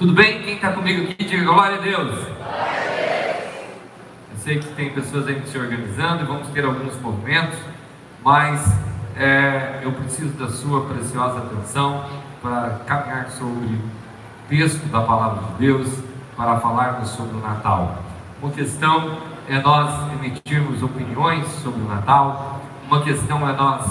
Tudo bem? Quem está comigo aqui, diga glória a Deus. Eu sei que tem pessoas aí se organizando e vamos ter alguns movimentos, mas é, eu preciso da sua preciosa atenção para caminhar sobre o texto da palavra de Deus, para falarmos sobre o Natal. Uma questão é nós emitirmos opiniões sobre o Natal, uma questão é nós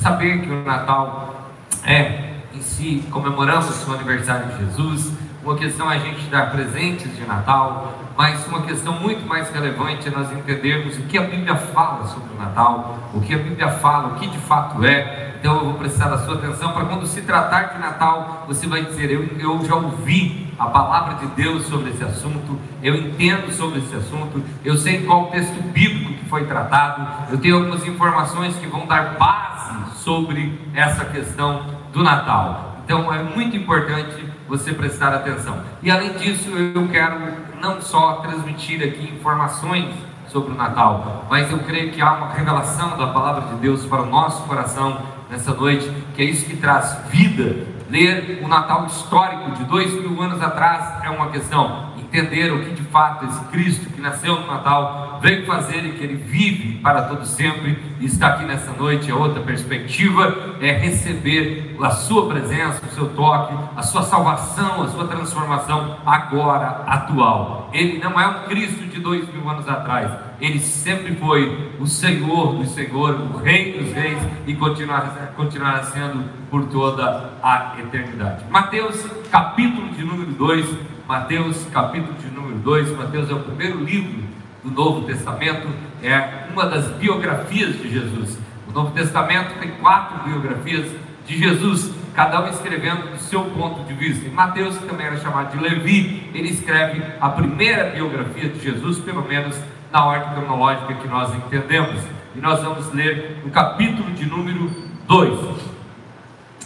saber que o Natal é em si comemoramos o aniversário de Jesus, uma questão a gente dar presentes de Natal, mas uma questão muito mais relevante é nós entendermos o que a Bíblia fala sobre o Natal, o que a Bíblia fala, o que de fato é. Então eu vou precisar da sua atenção para quando se tratar de Natal, você vai dizer: eu, eu já ouvi a palavra de Deus sobre esse assunto, eu entendo sobre esse assunto, eu sei qual texto bíblico que foi tratado, eu tenho algumas informações que vão dar base sobre essa questão do Natal. Então é muito importante você prestar atenção. E além disso, eu quero não só transmitir aqui informações sobre o Natal, mas eu creio que há uma revelação da palavra de Deus para o nosso coração nessa noite, que é isso que traz vida. Ler o Natal histórico de dois mil anos atrás é uma questão, entender o que de fato esse Cristo que nasceu no Natal veio fazer e que ele vive para todo sempre e está aqui nessa noite é outra perspectiva, é receber a sua presença, o seu toque, a sua salvação, a sua transformação agora, atual. Ele não é um Cristo de dois mil anos atrás, ele sempre foi o Senhor dos Senhores, o Rei dos Reis e continuará, continuará sendo por toda a eternidade. Mateus capítulo de número 2 Mateus, capítulo de número 2. Mateus é o primeiro livro do Novo Testamento, é uma das biografias de Jesus. O Novo Testamento tem quatro biografias de Jesus, cada um escrevendo do seu ponto de vista. E Mateus, que também era chamado de Levi, ele escreve a primeira biografia de Jesus, pelo menos na ordem cronológica que nós entendemos. E nós vamos ler o capítulo de número 2.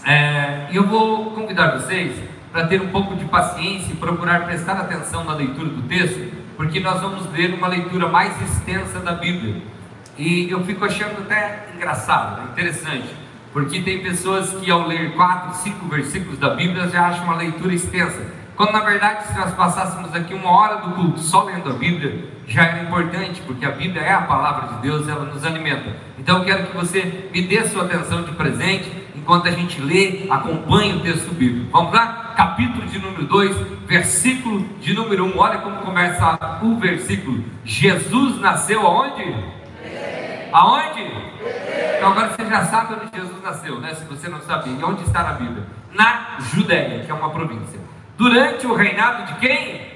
É, eu vou convidar vocês para ter um pouco de paciência e procurar prestar atenção na leitura do texto, porque nós vamos ler uma leitura mais extensa da Bíblia. E eu fico achando até engraçado, né? interessante, porque tem pessoas que ao ler quatro, cinco versículos da Bíblia já acham uma leitura extensa. Quando na verdade, se nós passássemos aqui uma hora do culto só lendo a Bíblia, já era importante, porque a Bíblia é a palavra de Deus, ela nos alimenta. Então eu quero que você me dê sua atenção de presente enquanto a gente lê, acompanha o texto bíblico. Vamos lá? Capítulo de número 2, versículo de número 1. Um. Olha como começa o versículo. Jesus nasceu aonde? Aonde? Então agora você já sabe onde Jesus nasceu, né? Se você não sabia. E onde está na Bíblia? Na Judéia, que é uma província. Durante o reinado de quem?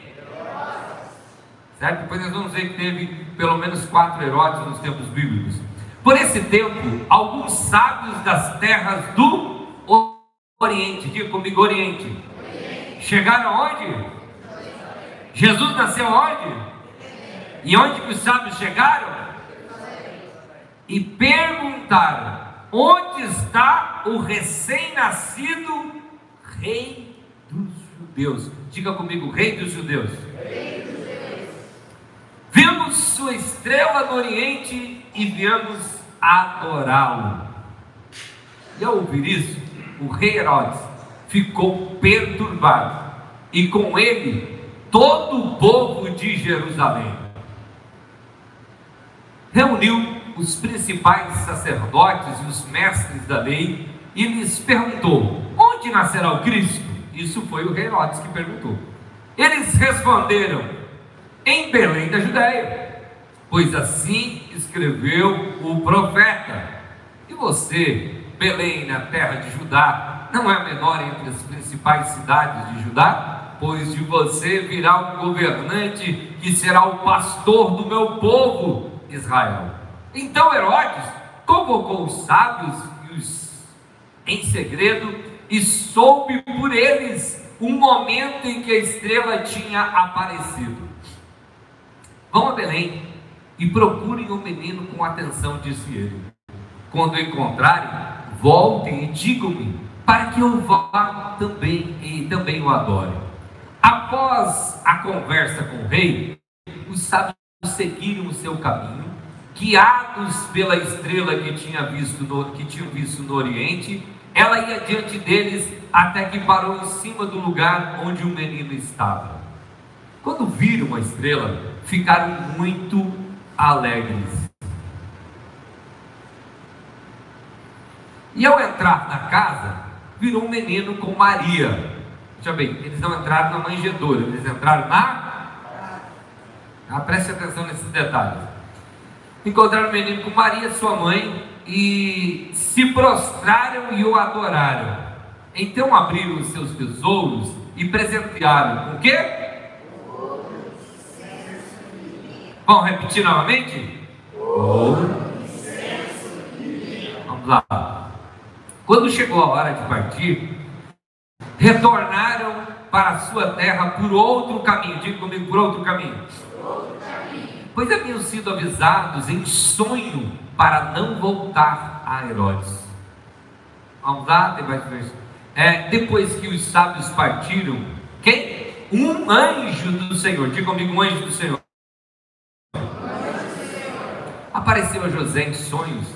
Certo? Depois nós vamos ver que teve pelo menos quatro Herodes nos tempos bíblicos. Por esse tempo, alguns sábios das terras do Oriente, diga comigo Oriente, chegaram aonde? Jesus nasceu onde? E onde que os sábios chegaram? E perguntaram: onde está o recém-nascido rei dos judeus? Diga comigo, rei dos judeus. Rei dos Vimos sua estrela no Oriente e viemos adorá-lo. E ao ouvir isso, o rei Herodes ficou perturbado, e com ele todo o povo de Jerusalém. Reuniu os principais sacerdotes e os mestres da lei e lhes perguntou: Onde nascerá o Cristo? Isso foi o rei Herodes que perguntou. Eles responderam: Em Belém da Judéia pois assim escreveu o profeta. E você, Belém, na terra de Judá, não é a menor entre as principais cidades de Judá? Pois de você virá um governante que será o pastor do meu povo, Israel. Então Herodes convocou os sábios e os em segredo e soube por eles o momento em que a estrela tinha aparecido. Vão a Belém e procurem o menino com atenção, disse ele. Quando encontrarem, voltem e digam-me, para que eu vá também e também o adore. Após a conversa com o rei, os sábios seguiram o seu caminho, guiados pela estrela que, tinha visto no, que tinham visto no Oriente, ela ia diante deles até que parou em cima do lugar onde o menino estava. Quando viram a estrela, ficaram muito alegres. E ao entrar na casa, virou um menino com Maria. Veja bem, eles não entraram na manjedoura, eles entraram na. Ah, preste atenção nesses detalhes. Encontraram o menino com Maria, sua mãe, e se prostraram e o adoraram. Então abriram os seus tesouros e presentearam com o quê? Vamos repetir novamente? Vamos lá. Quando chegou a hora de partir, retornaram para a sua terra por outro caminho. Diga comigo, por outro caminho. Pois haviam sido avisados em sonho para não voltar a Herodes. Vamos lá. É, depois que os sábios partiram, quem? Um anjo do Senhor. Diga comigo, um anjo do Senhor. Apareceu a José em sonhos.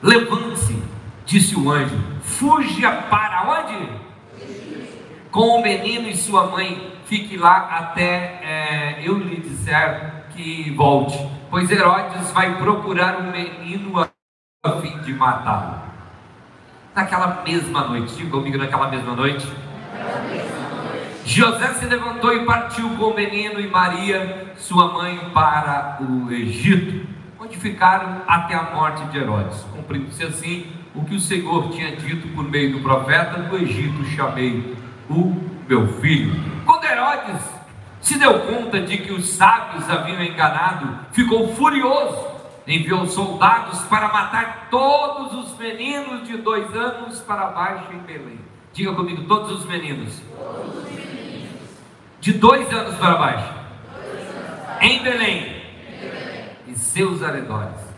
Levante-se, disse o anjo. Fuja para onde? Com o menino e sua mãe. Fique lá até é, eu lhe disser que volte, pois Herodes vai procurar um menino a fim de matá-lo. Naquela mesma noite, diga comigo, naquela mesma noite. José se levantou e partiu com o menino e Maria, sua mãe, para o Egito, onde ficaram até a morte de Herodes. Cumprindo-se assim o que o Senhor tinha dito por meio do profeta: do Egito chamei o meu filho. Quando Herodes se deu conta de que os sábios haviam enganado, ficou furioso, enviou soldados para matar todos os meninos de dois anos para baixo em Belém. Diga comigo, todos os meninos. Todos os meninos. De dois anos para baixo. Em Belém. em Belém. Seus arredores.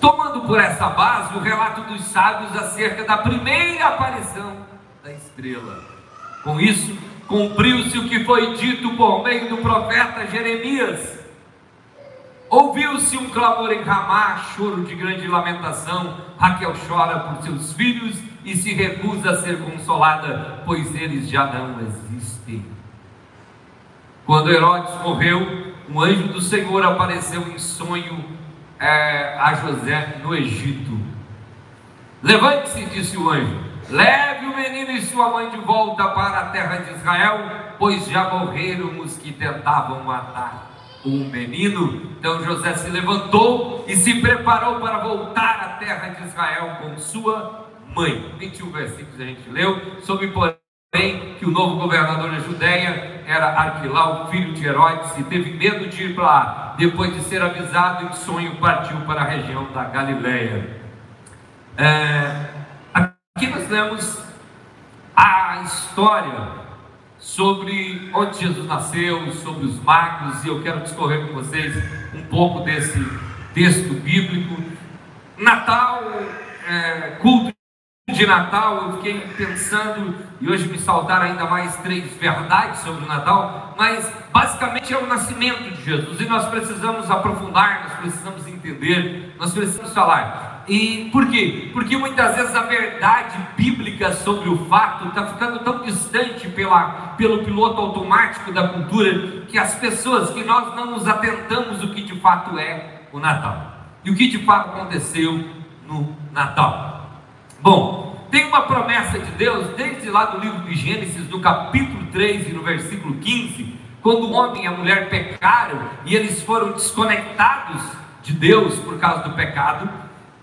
Tomando por essa base o relato dos sábios acerca da primeira aparição da estrela. Com isso, cumpriu-se o que foi dito por meio do profeta Jeremias. Ouviu-se um clamor em Ramá, choro de grande lamentação. Raquel chora por seus filhos e se recusa a ser consolada, pois eles já não existem. Quando Herodes morreu, um anjo do Senhor apareceu em sonho é, a José no Egito. Levante-se, disse o anjo Leve o menino e sua mãe de volta para a terra de Israel, pois já morreram os que tentavam matar o menino. Então José se levantou e se preparou para voltar à terra de Israel com sua mãe. 21 versículos a gente leu, soube porém que o novo governador da Judéia era Arquilau, filho de Herodes, e teve medo de ir para lá. Depois de ser avisado em sonho, partiu para a região da Galileia. É, Aqui nós lemos a história sobre onde Jesus nasceu, sobre os magos, e eu quero discorrer com vocês um pouco desse texto bíblico. Natal, é, culto de Natal, eu fiquei pensando, e hoje me saltaram ainda mais três verdades sobre o Natal, mas basicamente é o nascimento de Jesus, e nós precisamos aprofundar, nós precisamos entender, nós precisamos falar. E por quê? Porque muitas vezes a verdade bíblica sobre o fato está ficando tão distante pela, pelo piloto automático da cultura que as pessoas, que nós não nos atentamos o que de fato é o Natal e o que de fato aconteceu no Natal. Bom, tem uma promessa de Deus desde lá do livro de Gênesis, no capítulo 3 e no versículo 15, quando o homem e a mulher pecaram e eles foram desconectados de Deus por causa do pecado.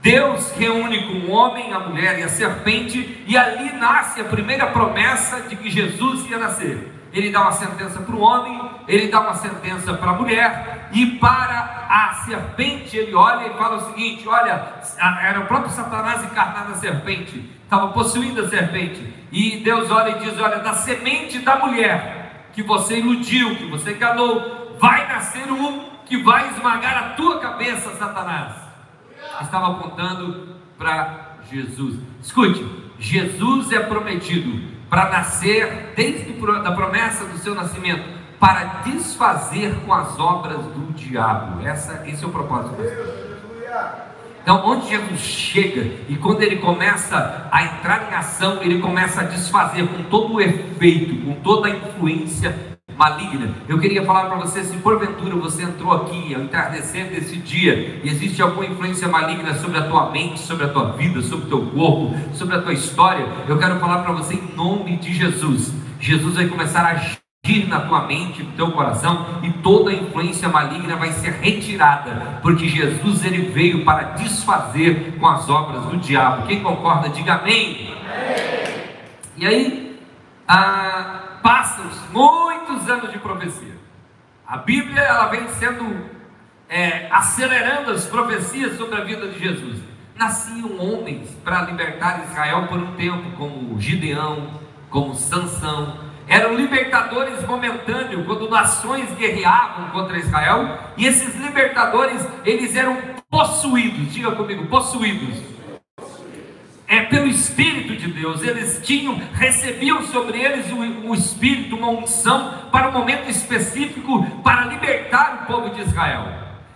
Deus reúne com o homem, a mulher e a serpente, e ali nasce a primeira promessa de que Jesus ia nascer. Ele dá uma sentença para o homem, ele dá uma sentença para a mulher, e para a serpente ele olha e fala o seguinte: olha, era o próprio Satanás encarnado na serpente, estava possuindo a serpente, e Deus olha e diz: olha, da semente da mulher que você iludiu, que você enganou, vai nascer um que vai esmagar a tua cabeça, Satanás estava apontando para Jesus. Escute, Jesus é prometido para nascer desde a promessa do seu nascimento para desfazer com as obras do diabo. Essa, esse é o propósito. Então, onde Jesus chega e quando ele começa a entrar em ação, ele começa a desfazer com todo o efeito, com toda a influência maligna. Eu queria falar para você, se porventura você entrou aqui ao entardecer desse dia e existe alguma influência maligna sobre a tua mente, sobre a tua vida, sobre o teu corpo, sobre a tua história, eu quero falar para você em nome de Jesus. Jesus vai começar a agir na tua mente, no teu coração e toda a influência maligna vai ser retirada, porque Jesus ele veio para desfazer com as obras do diabo. Quem concorda, diga amém. amém. E aí, ah, passam-se muitos anos de profecia. A Bíblia ela vem sendo é, acelerando as profecias sobre a vida de Jesus. Nasciam homens para libertar Israel por um tempo, como Gideão, como Sansão. Eram libertadores momentâneos quando nações guerreavam contra Israel, e esses libertadores eles eram possuídos. Diga comigo, possuídos pelo Espírito de Deus. Eles tinham, recebiam sobre eles o, o Espírito, uma unção para um momento específico para libertar o povo de Israel.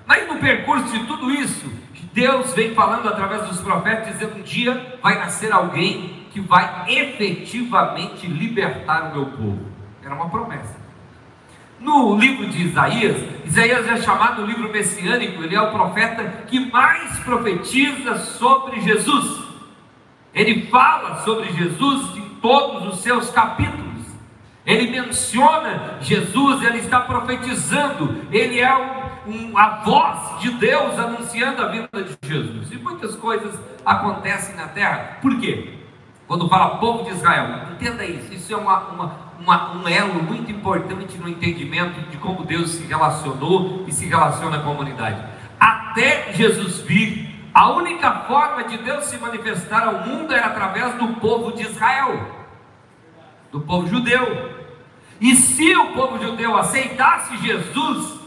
Mas no percurso de tudo isso, Deus vem falando através dos profetas, dizendo: um dia vai nascer alguém que vai efetivamente libertar o meu povo. Era uma promessa. No livro de Isaías, Isaías é chamado livro messiânico, ele é o profeta que mais profetiza sobre Jesus. Ele fala sobre Jesus em todos os seus capítulos. Ele menciona Jesus, ele está profetizando, ele é um, um, a voz de Deus anunciando a vida de Jesus. E muitas coisas acontecem na terra. Por quê? Quando fala povo de Israel, entenda isso, isso é uma, uma, uma, um elo muito importante no entendimento de como Deus se relacionou e se relaciona com a humanidade. Até Jesus vir, a única forma de Deus se manifestar ao mundo era através do povo de Israel, do povo judeu. E se o povo judeu aceitasse Jesus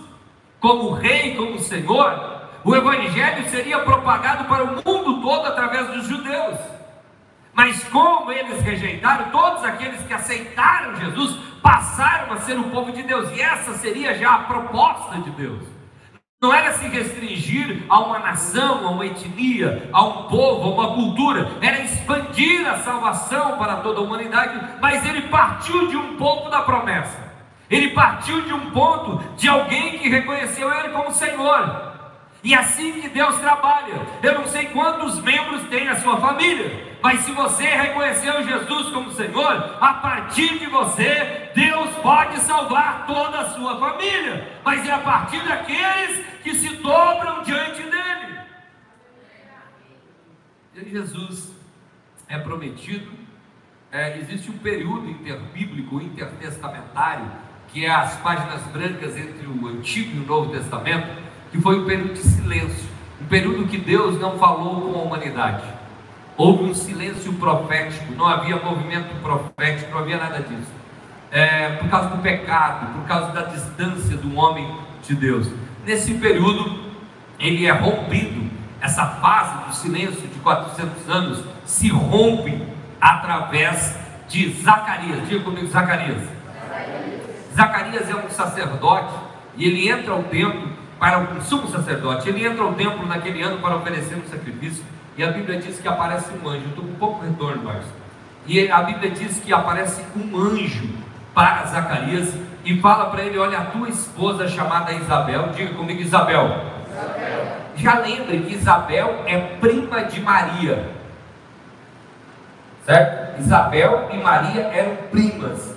como rei, como Senhor, o evangelho seria propagado para o mundo todo através dos judeus. Mas como eles rejeitaram, todos aqueles que aceitaram Jesus passaram a ser o povo de Deus, e essa seria já a proposta de Deus. Não era se restringir a uma nação, a uma etnia, a um povo, a uma cultura, era expandir a salvação para toda a humanidade, mas ele partiu de um ponto da promessa. Ele partiu de um ponto de alguém que reconheceu ele como Senhor. E assim que Deus trabalha. Eu não sei quantos membros tem a sua família, mas se você reconheceu Jesus como Senhor, a partir de você, Deus pode salvar toda a sua família. Mas é a partir daqueles que se dobram diante dele. E Jesus é prometido. É, existe um período interbíblico, intertestamentário, que é as páginas brancas entre o Antigo e o Novo Testamento que foi um período de silêncio, um período que Deus não falou com a humanidade. Houve um silêncio profético, não havia movimento profético, não havia nada disso. É, por causa do pecado, por causa da distância do homem de Deus. Nesse período, ele é rompido, essa fase do silêncio de 400 anos se rompe através de Zacarias. Diga comigo, Zacarias. Zacarias. Zacarias é um sacerdote e ele entra ao templo para o sumo sacerdote. Ele entra ao templo naquele ano para oferecer um sacrifício. E a Bíblia diz que aparece um anjo. Estou com um pouco retorno, Márcio. E a Bíblia diz que aparece um anjo para Zacarias e fala para ele: Olha, a tua esposa chamada Isabel, diga comigo, Isabel. Isabel. Já lembre que Isabel é prima de Maria, certo? Isabel e Maria eram primas.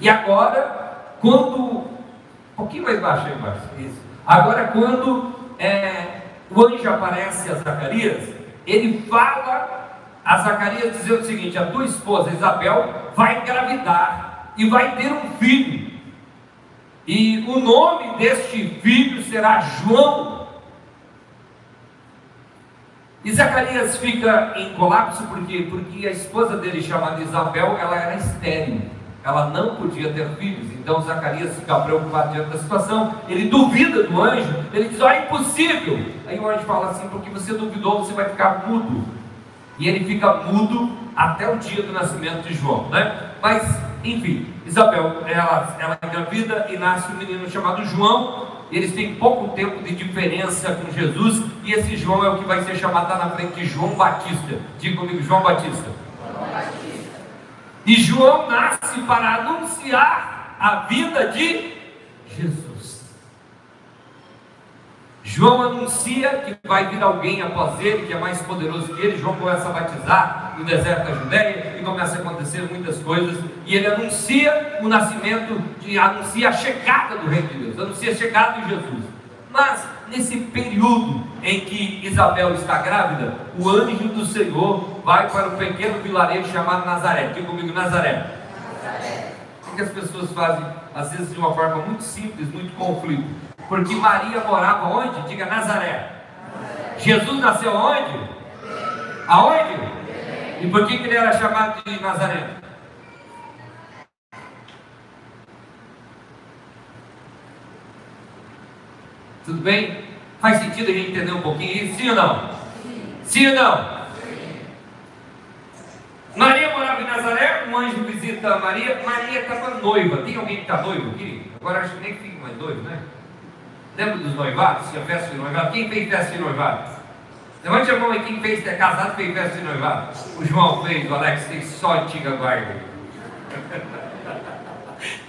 E agora, quando. Um pouquinho mais baixo aí, Márcio. Isso. Agora, quando é, o anjo aparece a Zacarias, ele fala a Zacarias dizendo o seguinte: a tua esposa Isabel vai engravidar e vai ter um filho, e o nome deste filho será João. E Zacarias fica em colapso por quê? Porque a esposa dele, chamada Isabel, ela era estéril ela não podia ter filhos. Então Zacarias fica preocupado diante da situação, ele duvida do anjo, ele diz: Ó, oh, é impossível. Aí o anjo fala assim: porque você duvidou, você vai ficar mudo. E ele fica mudo até o dia do nascimento de João, né? Mas, enfim, Isabel, ela, ela engravida e nasce um menino chamado João. Eles têm pouco tempo de diferença com Jesus e esse João é o que vai ser chamado lá na frente de João Batista. Diga comigo, João Batista. João Batista. E João nasce para anunciar a vida de Jesus. João anuncia que vai vir alguém após ele, que é mais poderoso que ele. João começa a batizar no deserto da Judéia e começa a acontecer muitas coisas. E ele anuncia o nascimento, anuncia a chegada do Reino de Deus, anuncia a chegada de Jesus. Mas nesse período em que Isabel está grávida, o anjo do Senhor vai para um pequeno vilarejo chamado Nazaré. Diga comigo, Nazaré. Nazaré. O que as pessoas fazem, às vezes, de uma forma muito simples, muito conflito? Porque Maria morava onde? Diga Nazaré. Nazaré. Jesus nasceu onde? Aonde? E por que, que ele era chamado de Nazaré? Tudo bem? Faz sentido a gente entender um pouquinho isso? Sim ou não? Sim, sim ou não? Sim. Maria morava em Nazaré, um anjo visita Maria. Maria estava noiva. Tem alguém que está noivo aqui? Agora acho que nem que fica mais noivo, né? Lembra dos noivados? Tinha festa de noivado? Quem fez festa de noivado? Levante a mão aí quem fez, é casado fez festa de noivado. O João fez, o Alex fez só antiga guarda.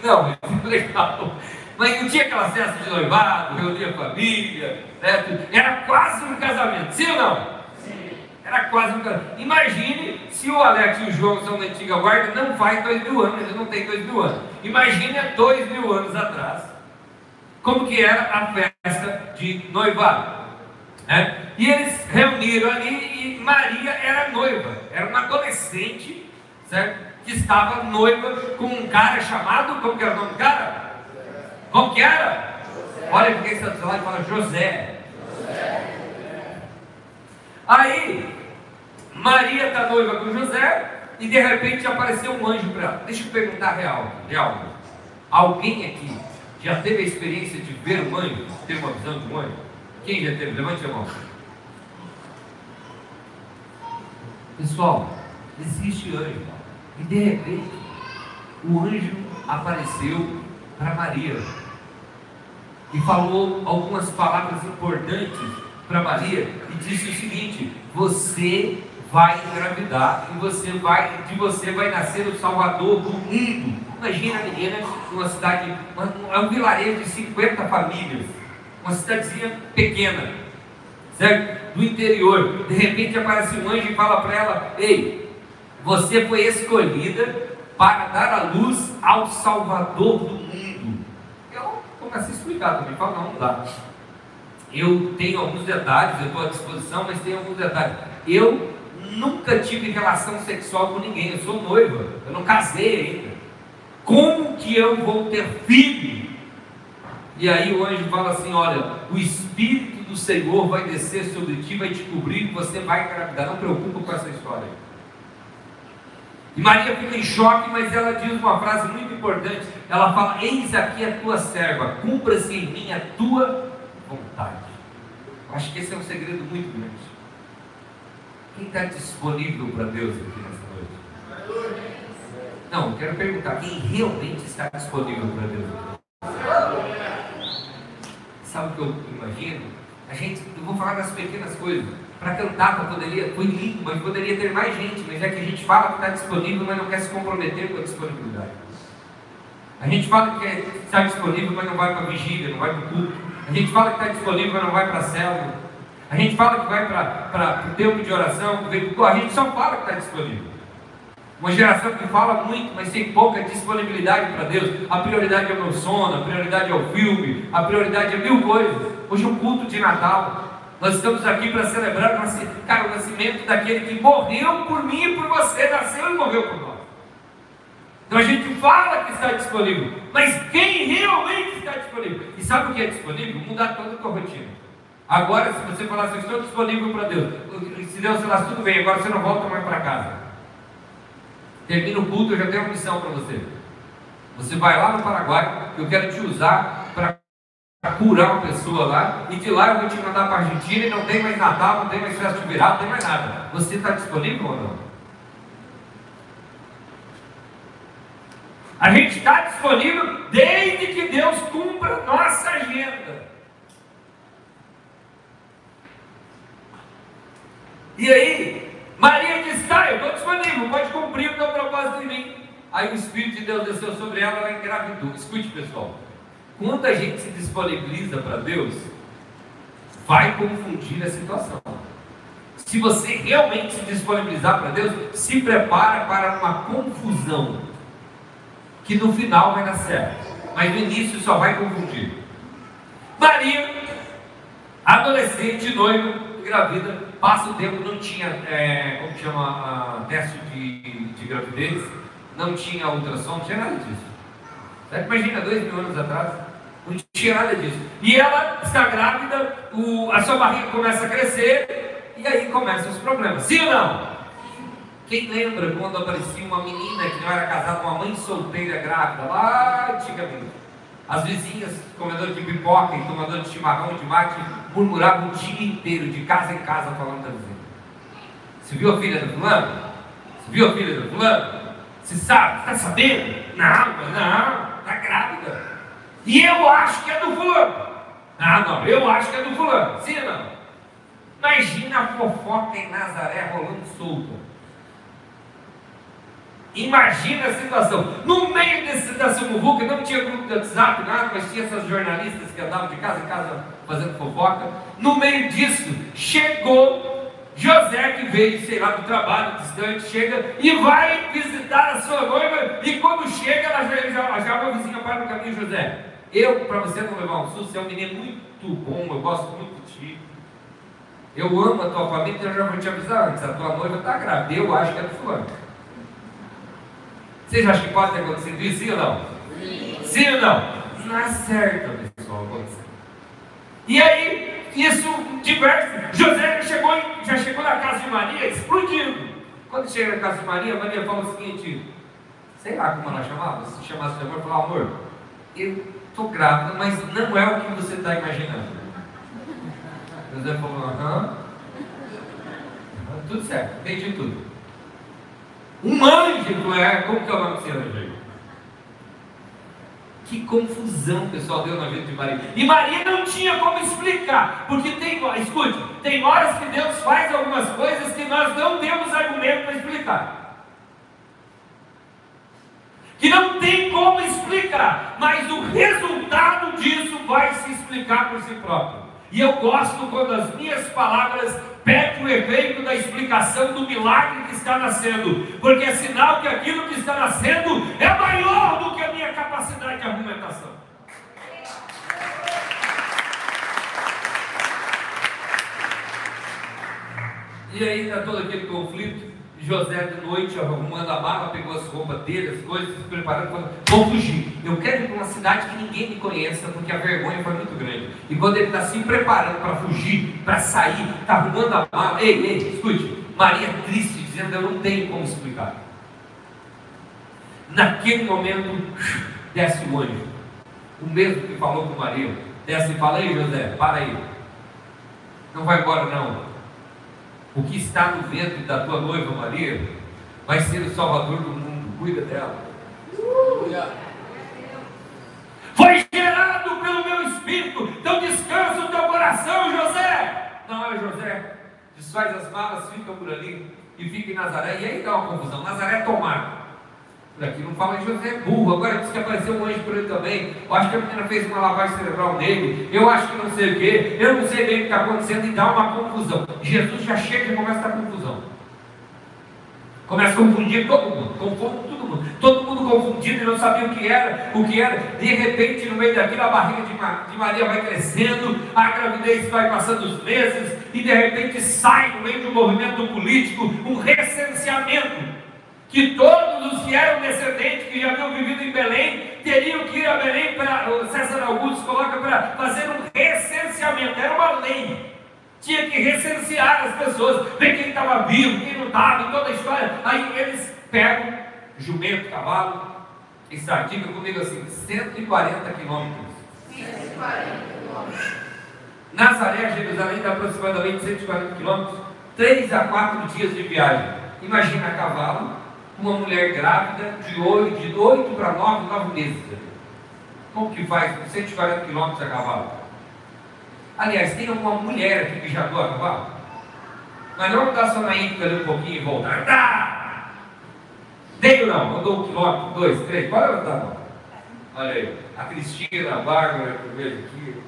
Não, legal. Mas não tinha aquela festa de noivado, reunia a família, né? era quase um casamento, sim ou não? Sim. Era quase um casamento. Imagine se o Alex e o João são da antiga guarda, não faz dois mil anos, eles não têm dois mil anos. Imagine há dois mil anos atrás, como que era a festa de noivado. Né? E eles reuniram ali e Maria era noiva, era uma adolescente, certo? Que estava noiva com um cara chamado, como que era o nome do cara? Como que era? Olha porque está do seu lado e fala José. Aí, Maria está noiva com José e de repente apareceu um anjo para ela. Deixa eu perguntar real, real. Alguém aqui já teve a experiência de ver um anjo, ter uma visão de um anjo? Quem já teve? Levante a mão. Pessoal, existe anjo. E de repente, o anjo apareceu para Maria e falou algumas palavras importantes para Maria e disse o seguinte: você vai engravidar e você vai, de você vai nascer o Salvador do mundo. Imagina a menina numa cidade, um vilarejo de 50 famílias, uma cidadezinha pequena, certo? Do interior. De repente aparece um anjo e fala para ela: Ei, você foi escolhida para dar a luz ao Salvador do mundo começa a explicar também. Fala, não, não dá. Eu tenho alguns detalhes, eu estou à disposição, mas tem alguns detalhes. Eu nunca tive relação sexual com ninguém, eu sou noiva, eu não casei ainda. Como que eu vou ter filho? E aí o anjo fala assim: olha, o Espírito do Senhor vai descer sobre ti, vai te cobrir, você vai engravidar. Não preocupa com essa história. E Maria fica em choque, mas ela diz uma frase muito importante. Ela fala: Eis aqui a tua serva, cumpra-se em mim a tua vontade. Eu acho que esse é um segredo muito grande. Quem está disponível para Deus aqui nessa noite? Não, quero perguntar: quem realmente está disponível para Deus? Sabe o que eu imagino? A gente, eu vou falar das pequenas coisas para cantar, poderia, foi lindo, mas poderia ter mais gente, mas é que a gente fala que está disponível, mas não quer se comprometer com a disponibilidade. A gente fala que está disponível, mas não vai para a vigília, não vai para o culto. A gente fala que está disponível, mas não vai para a célula. A gente fala que vai para o tempo de oração, a gente só fala que está disponível. Uma geração que fala muito, mas tem pouca disponibilidade para Deus. A prioridade é o meu sono, a prioridade é o filme, a prioridade é mil coisas. Hoje é um culto de Natal. Nós estamos aqui para celebrar cara, o nascimento daquele que morreu por mim e por você, nasceu e morreu por nós. Então a gente fala que está disponível, mas quem realmente está disponível? E sabe o que é disponível? Mudar toda a tua rotina. Agora, se você falar assim, estou disponível para Deus, se Deus falar tudo bem, agora você não volta mais para casa. Termina o culto, eu já tenho uma missão para você. Você vai lá no Paraguai, eu quero te usar para curar uma pessoa lá, e de lá eu vou te mandar para a Argentina e não tem mais Natal, não tem mais festa de virado, não tem mais nada. Você está disponível ou não? A gente está disponível desde que Deus cumpra nossa agenda. E aí, Maria disse: Tá, eu estou disponível, pode cumprir o teu propósito em mim. Aí o Espírito de Deus desceu sobre ela, ela engravidou. Escute, pessoal. Quando a gente se disponibiliza para Deus, vai confundir a situação. Se você realmente se disponibilizar para Deus, se prepara para uma confusão, que no final vai dar certo, mas no início só vai confundir. Maria, adolescente, noivo, gravida, passa o tempo, não tinha, é, como chama, teste de, de gravidez, não tinha ultrassom, não tinha nada disso. Imagina, dois mil anos atrás, não tinha nada disso. E ela está grávida, o, a sua barriga começa a crescer, e aí começam os problemas. Sim ou não? Quem lembra quando aparecia uma menina que não era casada uma mãe solteira grávida, lá antigamente? As vizinhas, comedores de pipoca e tomadores de chimarrão de mate, murmuravam o dia inteiro, de casa em casa, falando da vizinha. Você viu a filha do fulano? Você viu a filha do fulano? Você sabe? Está sabendo? Não, não, está grávida. E eu acho que é do fulano. Ah, não, eu acho que é do fulano. Sim não? Imagina a fofoca em Nazaré rolando solta. Imagina a situação. No meio desse, dessa muvuca, não tinha grupo de WhatsApp, nada, mas tinha essas jornalistas que andavam de casa em casa fazendo fofoca. No meio disso, chegou José, que veio, sei lá, do trabalho distante, chega e vai visitar a sua noiva. E quando chega, ela já, já, já uma vizinha para no caminho, José. Eu, para você não levar um susto, você é um menino muito bom, eu gosto muito de ti. Eu amo a tua família, então eu já vou te avisar antes. A tua noiva está grávida, eu acho que é do fulano. Vocês acham que pode ter acontecido isso, sim ou não? Sim, sim ou não? Não é certo, pessoal. E aí, isso diverso. José já chegou, já chegou na casa de Maria explodindo. Quando chega na casa de Maria, Maria fala o seguinte: sei lá como ela chamava, se chamasse de amor, falava, amor, eu estou grávida, mas não é o que você está imaginando. José falou, aham. Tudo certo, entendi tudo. Um anjo, é? Como que é o nome desse anjo? Que confusão, pessoal, deu na vida de Maria. E Maria não tinha como explicar, porque tem, escute, tem horas que Deus faz algumas coisas que nós não temos argumento para explicar. Que não tem como explicar, mas o resultado disso vai se explicar por si próprio. E eu gosto quando as minhas palavras pegam o efeito da explicação do milagre que está nascendo, porque é sinal que aquilo que está nascendo é maior do que a minha capacidade de argumentação. E aí está todo aquele conflito. José de noite arrumando a mala, pegou as roupas dele, as coisas, se preparando, falando, vou fugir. Eu quero ir para uma cidade que ninguém me conheça, porque a vergonha foi muito grande. E quando ele está se preparando para fugir, para sair, está arrumando a mala, ei, ei, escute, Maria triste, dizendo, eu não tenho como explicar. Naquele momento, desce o anjo, o mesmo que falou com Maria, desce e fala, ei José, para aí. Não vai embora não o que está no ventre da tua noiva Maria vai ser o Salvador do mundo. Cuida dela. Foi gerado pelo meu espírito. Então descansa o teu coração, José. Não é José. Desfaz as malas, fica por ali e fica em Nazaré. E aí dá uma confusão. Nazaré é tomado. Aqui não fala de José burro, agora diz que apareceu um anjo por ele também. Eu acho que a menina fez uma lavagem cerebral nele. Eu acho que não sei o quê. Eu não sei bem o que está acontecendo e dá uma confusão. Jesus já chega e começa a confusão. Começa a confundir todo mundo, confunde todo mundo. Todo mundo confundido e não sabia o que era, o que era. De repente, no meio daquilo, a barriga de Maria vai crescendo, a gravidez vai passando os meses, e de repente sai no meio do movimento político um recenseamento que todos os que eram descendentes, que já haviam vivido em Belém, teriam que ir a Belém para, César Augusto coloca para fazer um recenseamento, era uma lei. Tinha que recensear as pessoas, ver quem estava vivo, quem não estava, toda a história. Aí eles pegam jumento, cavalo, e. Diga comigo assim: 140 quilômetros. 140 quilômetros. Nazaré, Jerusalém, dá aproximadamente 140 quilômetros, 3 a 4 dias de viagem. Imagina cavalo, uma mulher grávida de 8, de 8 para 9, 9 meses. Como que faz 140 quilômetros a cavalo? Aliás, tem alguma mulher aqui que já andou a cavalo? Mas não andar só na índica ali um pouquinho e voltar. Tá! Dei não? Andou um quilômetro, dois, três. Qual é o tamanho? Olha aí. A Cristina, a Bárbara, que eu vejo aqui,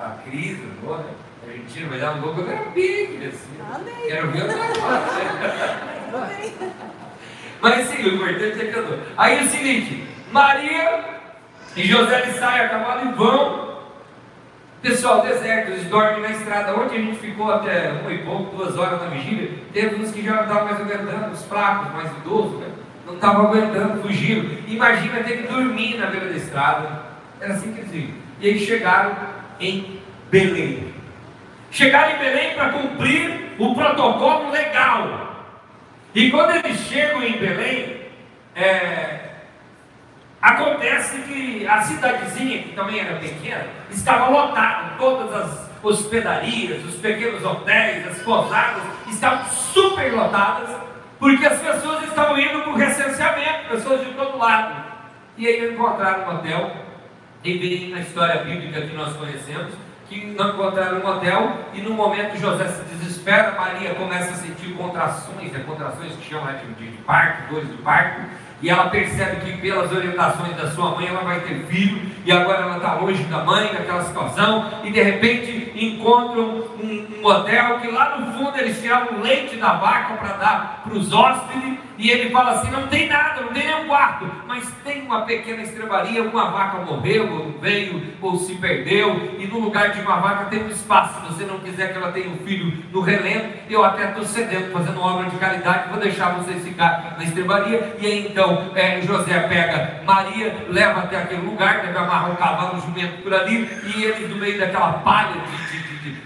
a Cris? A Argentina, mas ela andou quando era bem assim. Quero ver o Mas sim, o importante é andou. Aí é o seguinte, Maria e José de saem a cavalo e vão Pessoal, deserto, eles dormem na estrada. Onde a gente ficou até uma e pouco, duas horas na vigília, teve uns que já não estavam mais aguentando, os fracos, mais idosos, né? não estavam aguentando, fugiram. Imagina ter que dormir na beira da estrada. Era assim que eles iam. E eles chegaram em Belém. Chegaram em Belém para cumprir o protocolo legal. E quando eles chegam em Belém, é, Acontece que a cidadezinha, que também era pequena, estava lotada, todas as hospedarias, os pequenos hotéis, as pousadas estavam super lotadas, porque as pessoas estavam indo para o recenseamento, pessoas de todo lado. E aí encontraram um hotel, e vem na história bíblica que nós conhecemos, que não encontraram um hotel, e no momento José se desespera, Maria começa a sentir contrações, é contrações que chamam de, de parto, dores do parto, e ela percebe que pelas orientações da sua mãe ela vai ter filho, e agora ela está longe da mãe, naquela situação, e de repente encontram um, um hotel que lá no fundo eles tiravam leite da vaca para dar para os hóspedes, e ele fala assim: não tem nada, não tem nenhum quarto, mas tem uma pequena estrebaria, uma vaca morreu, ou veio, ou se perdeu, e no lugar de uma vaca tem um espaço. Se você não quiser que ela tenha um filho no relento, eu até estou cedendo, fazendo obra de caridade, vou deixar vocês ficar na estrebaria. E aí então é, José pega Maria, leva até aquele lugar, deve amarrar um cavalo, um jumento por ali, e eles no meio daquela palha de,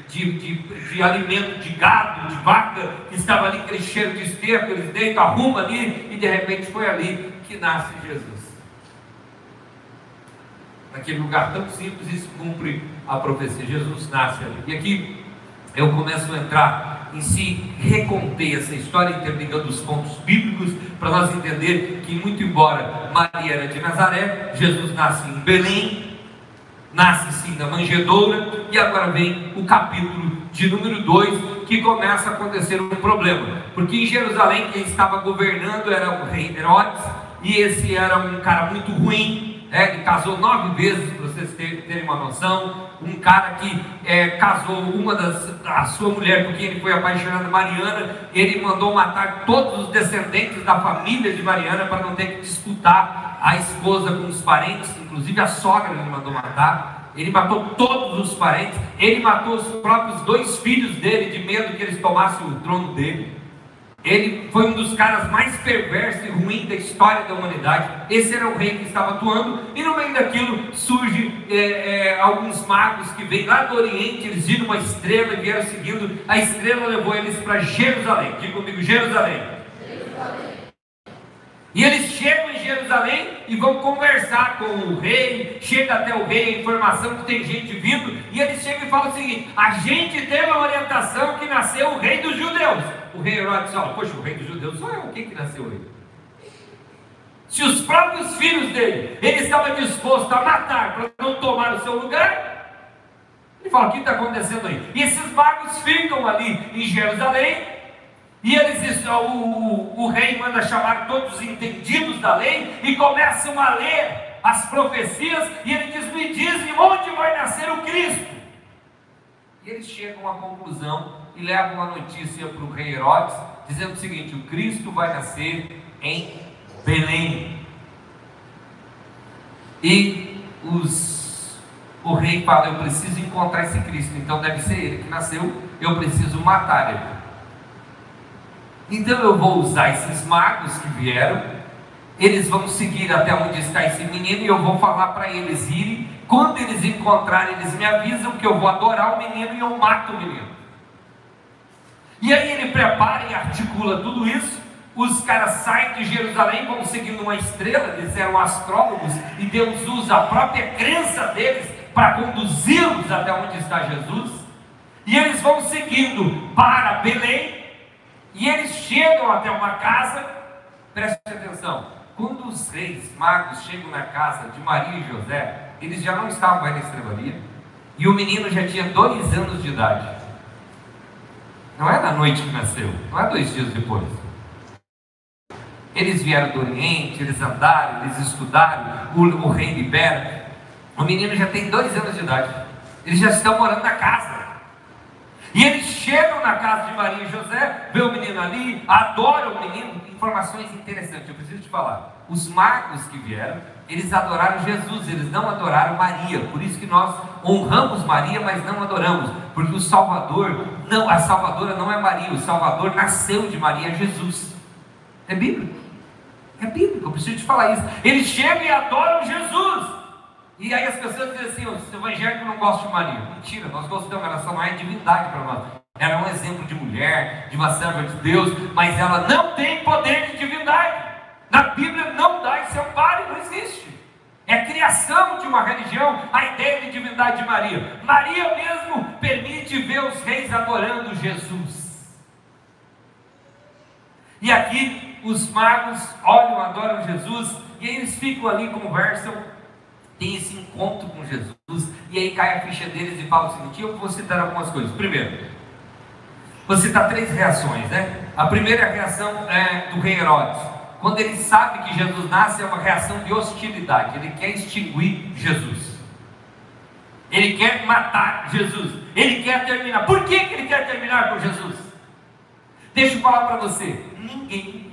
de de, de, alimento de gado, de vaca, que estava ali aquele cheiro de esterco, eles deitam, arrumam ali, e de repente foi ali que nasce Jesus. Naquele lugar tão simples, isso cumpre a profecia. Jesus nasce ali. E aqui eu começo a entrar em si, reconter essa história, interligando os pontos bíblicos, para nós entender que, muito embora Maria era de Nazaré, Jesus nasce em Belém, nasce sim na manjedoura, e agora vem o capítulo de número 2, que começa a acontecer um problema, porque em Jerusalém quem estava governando era o rei Herodes, e esse era um cara muito ruim, é, ele casou nove vezes, para vocês terem uma noção, um cara que é, casou uma das, a sua mulher, porque ele foi apaixonado Mariana, ele mandou matar todos os descendentes da família de Mariana para não ter que disputar a esposa com os parentes, inclusive a sogra ele mandou matar. Ele matou todos os parentes, ele matou os próprios dois filhos dele, de medo que eles tomassem o trono dele. Ele foi um dos caras mais perversos e ruins da história da humanidade. Esse era o rei que estava atuando, e no meio daquilo surge é, é, alguns magos que vêm lá do Oriente. Eles viram uma estrela e vieram seguindo. A estrela levou eles para Jerusalém. Diga comigo, Jerusalém. Jerusalém. E eles chegam em Jerusalém e vão conversar com o rei. Chega até o rei a informação que tem gente vindo. E eles chegam e falam o seguinte: a gente teve a orientação que nasceu o rei dos judeus. O rei Herodes fala: Poxa, o rei dos judeus sou eu. Quem que nasceu aí? Se os próprios filhos dele ele estava disposto a matar para não tomar o seu lugar, ele fala: O que está acontecendo aí? E esses magos ficam ali em Jerusalém e eles, o, o, rei manda chamar todos os entendidos da lei e começam a ler as profecias. E ele diz: Me dizem onde vai nascer o Cristo. E eles chegam à conclusão e levam a notícia para o rei Herodes, dizendo o seguinte: O Cristo vai nascer em Belém. E os, o rei fala: Eu preciso encontrar esse Cristo, então deve ser ele que nasceu, eu preciso matar ele. Então eu vou usar esses magos que vieram, eles vão seguir até onde está esse menino e eu vou falar para eles irem. Quando eles encontrarem, eles me avisam que eu vou adorar o menino e eu mato o menino. E aí ele prepara e articula tudo isso. Os caras saem de Jerusalém, vão seguindo uma estrela, eles eram astrólogos, e Deus usa a própria crença deles para conduzi-los até onde está Jesus. E eles vão seguindo para Belém, e eles chegam até uma casa, preste atenção, quando os reis magos chegam na casa de Maria e José, eles já não estavam mais na estrebaria, e o menino já tinha dois anos de idade. Não é na noite que nasceu, não é dois dias depois. Eles vieram do Oriente, eles andaram, eles estudaram, o, o rei libera. O menino já tem dois anos de idade. Eles já estão morando na casa. E eles chegam na casa de Maria e José, vê o menino ali, adoram o menino. Informações interessantes, eu preciso te falar. Os magos que vieram, eles adoraram Jesus, eles não adoraram Maria. Por isso que nós honramos Maria, mas não adoramos, porque o Salvador, não, a Salvadora não é Maria, o Salvador nasceu de Maria, é Jesus. É bíblico. É bíblico, eu preciso te falar isso. Eles chegam e adoram Jesus. E aí as pessoas dizem assim, o evangélico não gosta de Maria. Mentira, nós gostamos, ela só não é divindade para nós. Ela é um exemplo de mulher, de uma serva de Deus, mas ela não tem poder de divindade. Na Bíblia não dá esse amparo, não existe. É criação de uma religião a ideia de divindade de Maria. Maria mesmo permite ver os reis adorando Jesus. E aqui os magos olham, adoram Jesus, e eles ficam ali, conversam, tem esse encontro com Jesus, e aí cai a ficha deles e fala o seguinte: eu vou citar algumas coisas. Primeiro, vou citar três reações, né? A primeira reação é do rei Herodes. Quando ele sabe que Jesus nasce, é uma reação de hostilidade, ele quer extinguir Jesus. Ele quer matar Jesus. Ele quer terminar. Por que, que ele quer terminar com Jesus? Deixa eu falar para você: ninguém,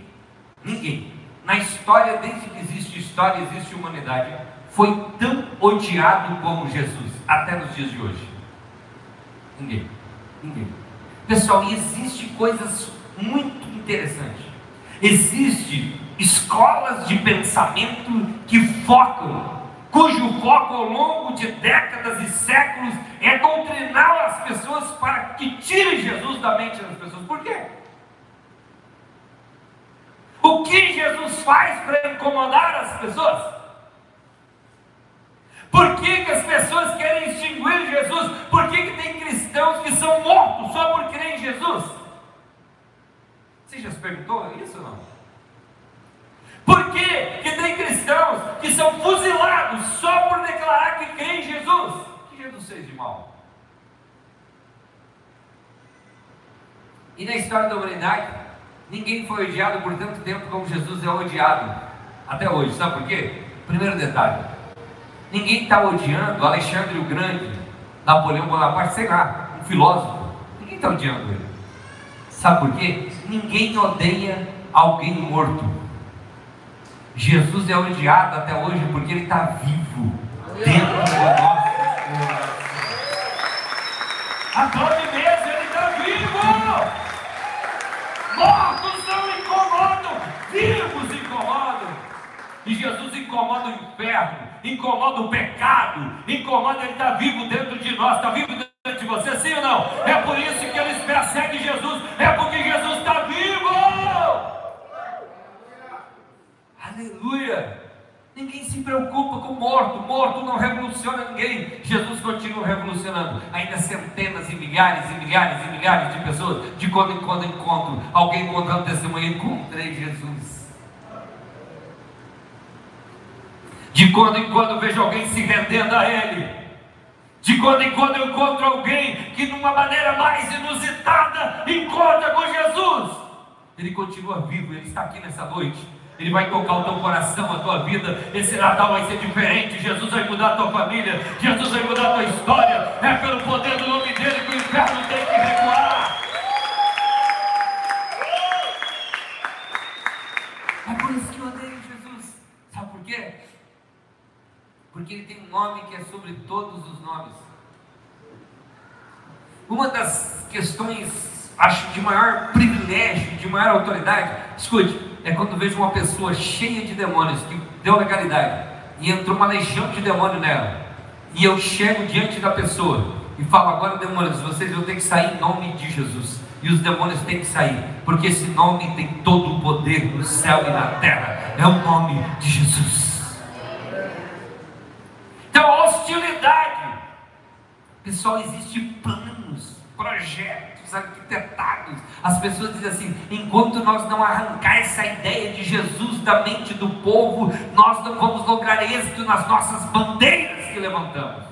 ninguém, na história, desde que existe história, existe humanidade, foi tão odiado como Jesus, até nos dias de hoje? Ninguém. Ninguém. Pessoal, e existe coisas muito interessantes. Existem escolas de pensamento que focam, cujo foco ao longo de décadas e séculos é doutrinar as pessoas para que tirem Jesus da mente das pessoas. Por quê? O que Jesus faz para incomodar as pessoas? Por que, que as pessoas querem extinguir Jesus? Por que, que tem cristãos que são mortos só por crer em Jesus? Você já se perguntou isso ou não? Por que, que tem cristãos que são fuzilados só por declarar que creem em Jesus? Que Jesus fez de mal? E na história da humanidade, ninguém foi odiado por tanto tempo como Jesus é odiado até hoje. Sabe por quê? Primeiro detalhe: Ninguém está odiando Alexandre o Grande, Napoleão Bonaparte, sei lá, um filósofo. Ninguém está odiando ele. Sabe por quê? Ninguém odeia alguém morto. Jesus é odiado até hoje porque ele está vivo dentro do nosso coração. Há 12 meses ele está vivo! Mortos não incomodam, vivos incomodam. E Jesus incomoda o inferno incomoda o pecado, incomoda ele está vivo dentro de nós, está vivo dentro de você, sim ou não? É por isso que eles perseguem Jesus, é porque Jesus está vivo. Aleluia! Ninguém se preocupa com o morto, morto não revoluciona ninguém. Jesus continua revolucionando. Ainda centenas e milhares e milhares e milhares de pessoas, de quando em quando encontro alguém contando testemunho, encontrei Jesus. De quando em quando vejo alguém se rendendo a Ele. De quando em quando eu encontro alguém que, de uma maneira mais inusitada, encontra com Jesus. Ele continua vivo, Ele está aqui nessa noite. Ele vai tocar o teu coração, a tua vida. Esse Natal vai ser diferente. Jesus vai mudar a tua família. Jesus vai mudar a tua história. É pelo poder do nome dele que o inferno tem que recuar. É por isso que eu odeio Jesus. Sabe por quê? Porque ele tem um nome que é sobre todos os nomes. Uma das questões, acho, de maior privilégio, de maior autoridade, escute, é quando vejo uma pessoa cheia de demônios, que deu legalidade, e entrou uma legião de demônio nela, e eu chego diante da pessoa e falo: agora, demônios, vocês vão ter que sair em nome de Jesus. E os demônios têm que sair, porque esse nome tem todo o poder no céu e na terra. É o nome de Jesus. Então, hostilidade. Pessoal, existem planos, projetos arquitetados. As pessoas dizem assim: enquanto nós não arrancar essa ideia de Jesus da mente do povo, nós não vamos lograr êxito nas nossas bandeiras que levantamos.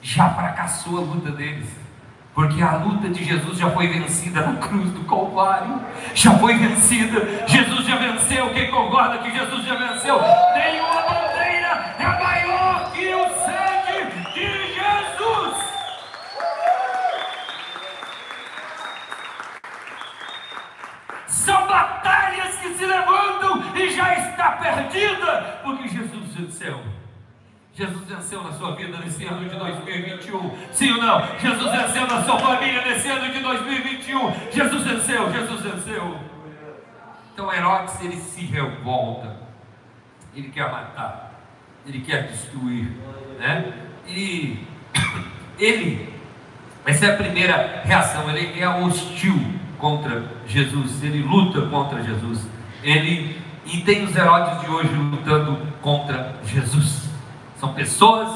Já fracassou a luta deles. Porque a luta de Jesus já foi vencida na cruz do Calvário. Já foi vencida. Jesus já venceu. Quem concorda que Jesus já venceu? Nenhuma Jesus venceu na sua vida nesse ano de 2021. Sim ou não? Jesus venceu na sua família nesse ano de 2021. Jesus venceu, Jesus venceu. Então Herodes ele se revolta. Ele quer matar. Ele quer destruir, né? E ele essa é a primeira reação, ele é hostil contra Jesus, ele luta contra Jesus. Ele e tem os Herodes de hoje lutando contra Jesus. São pessoas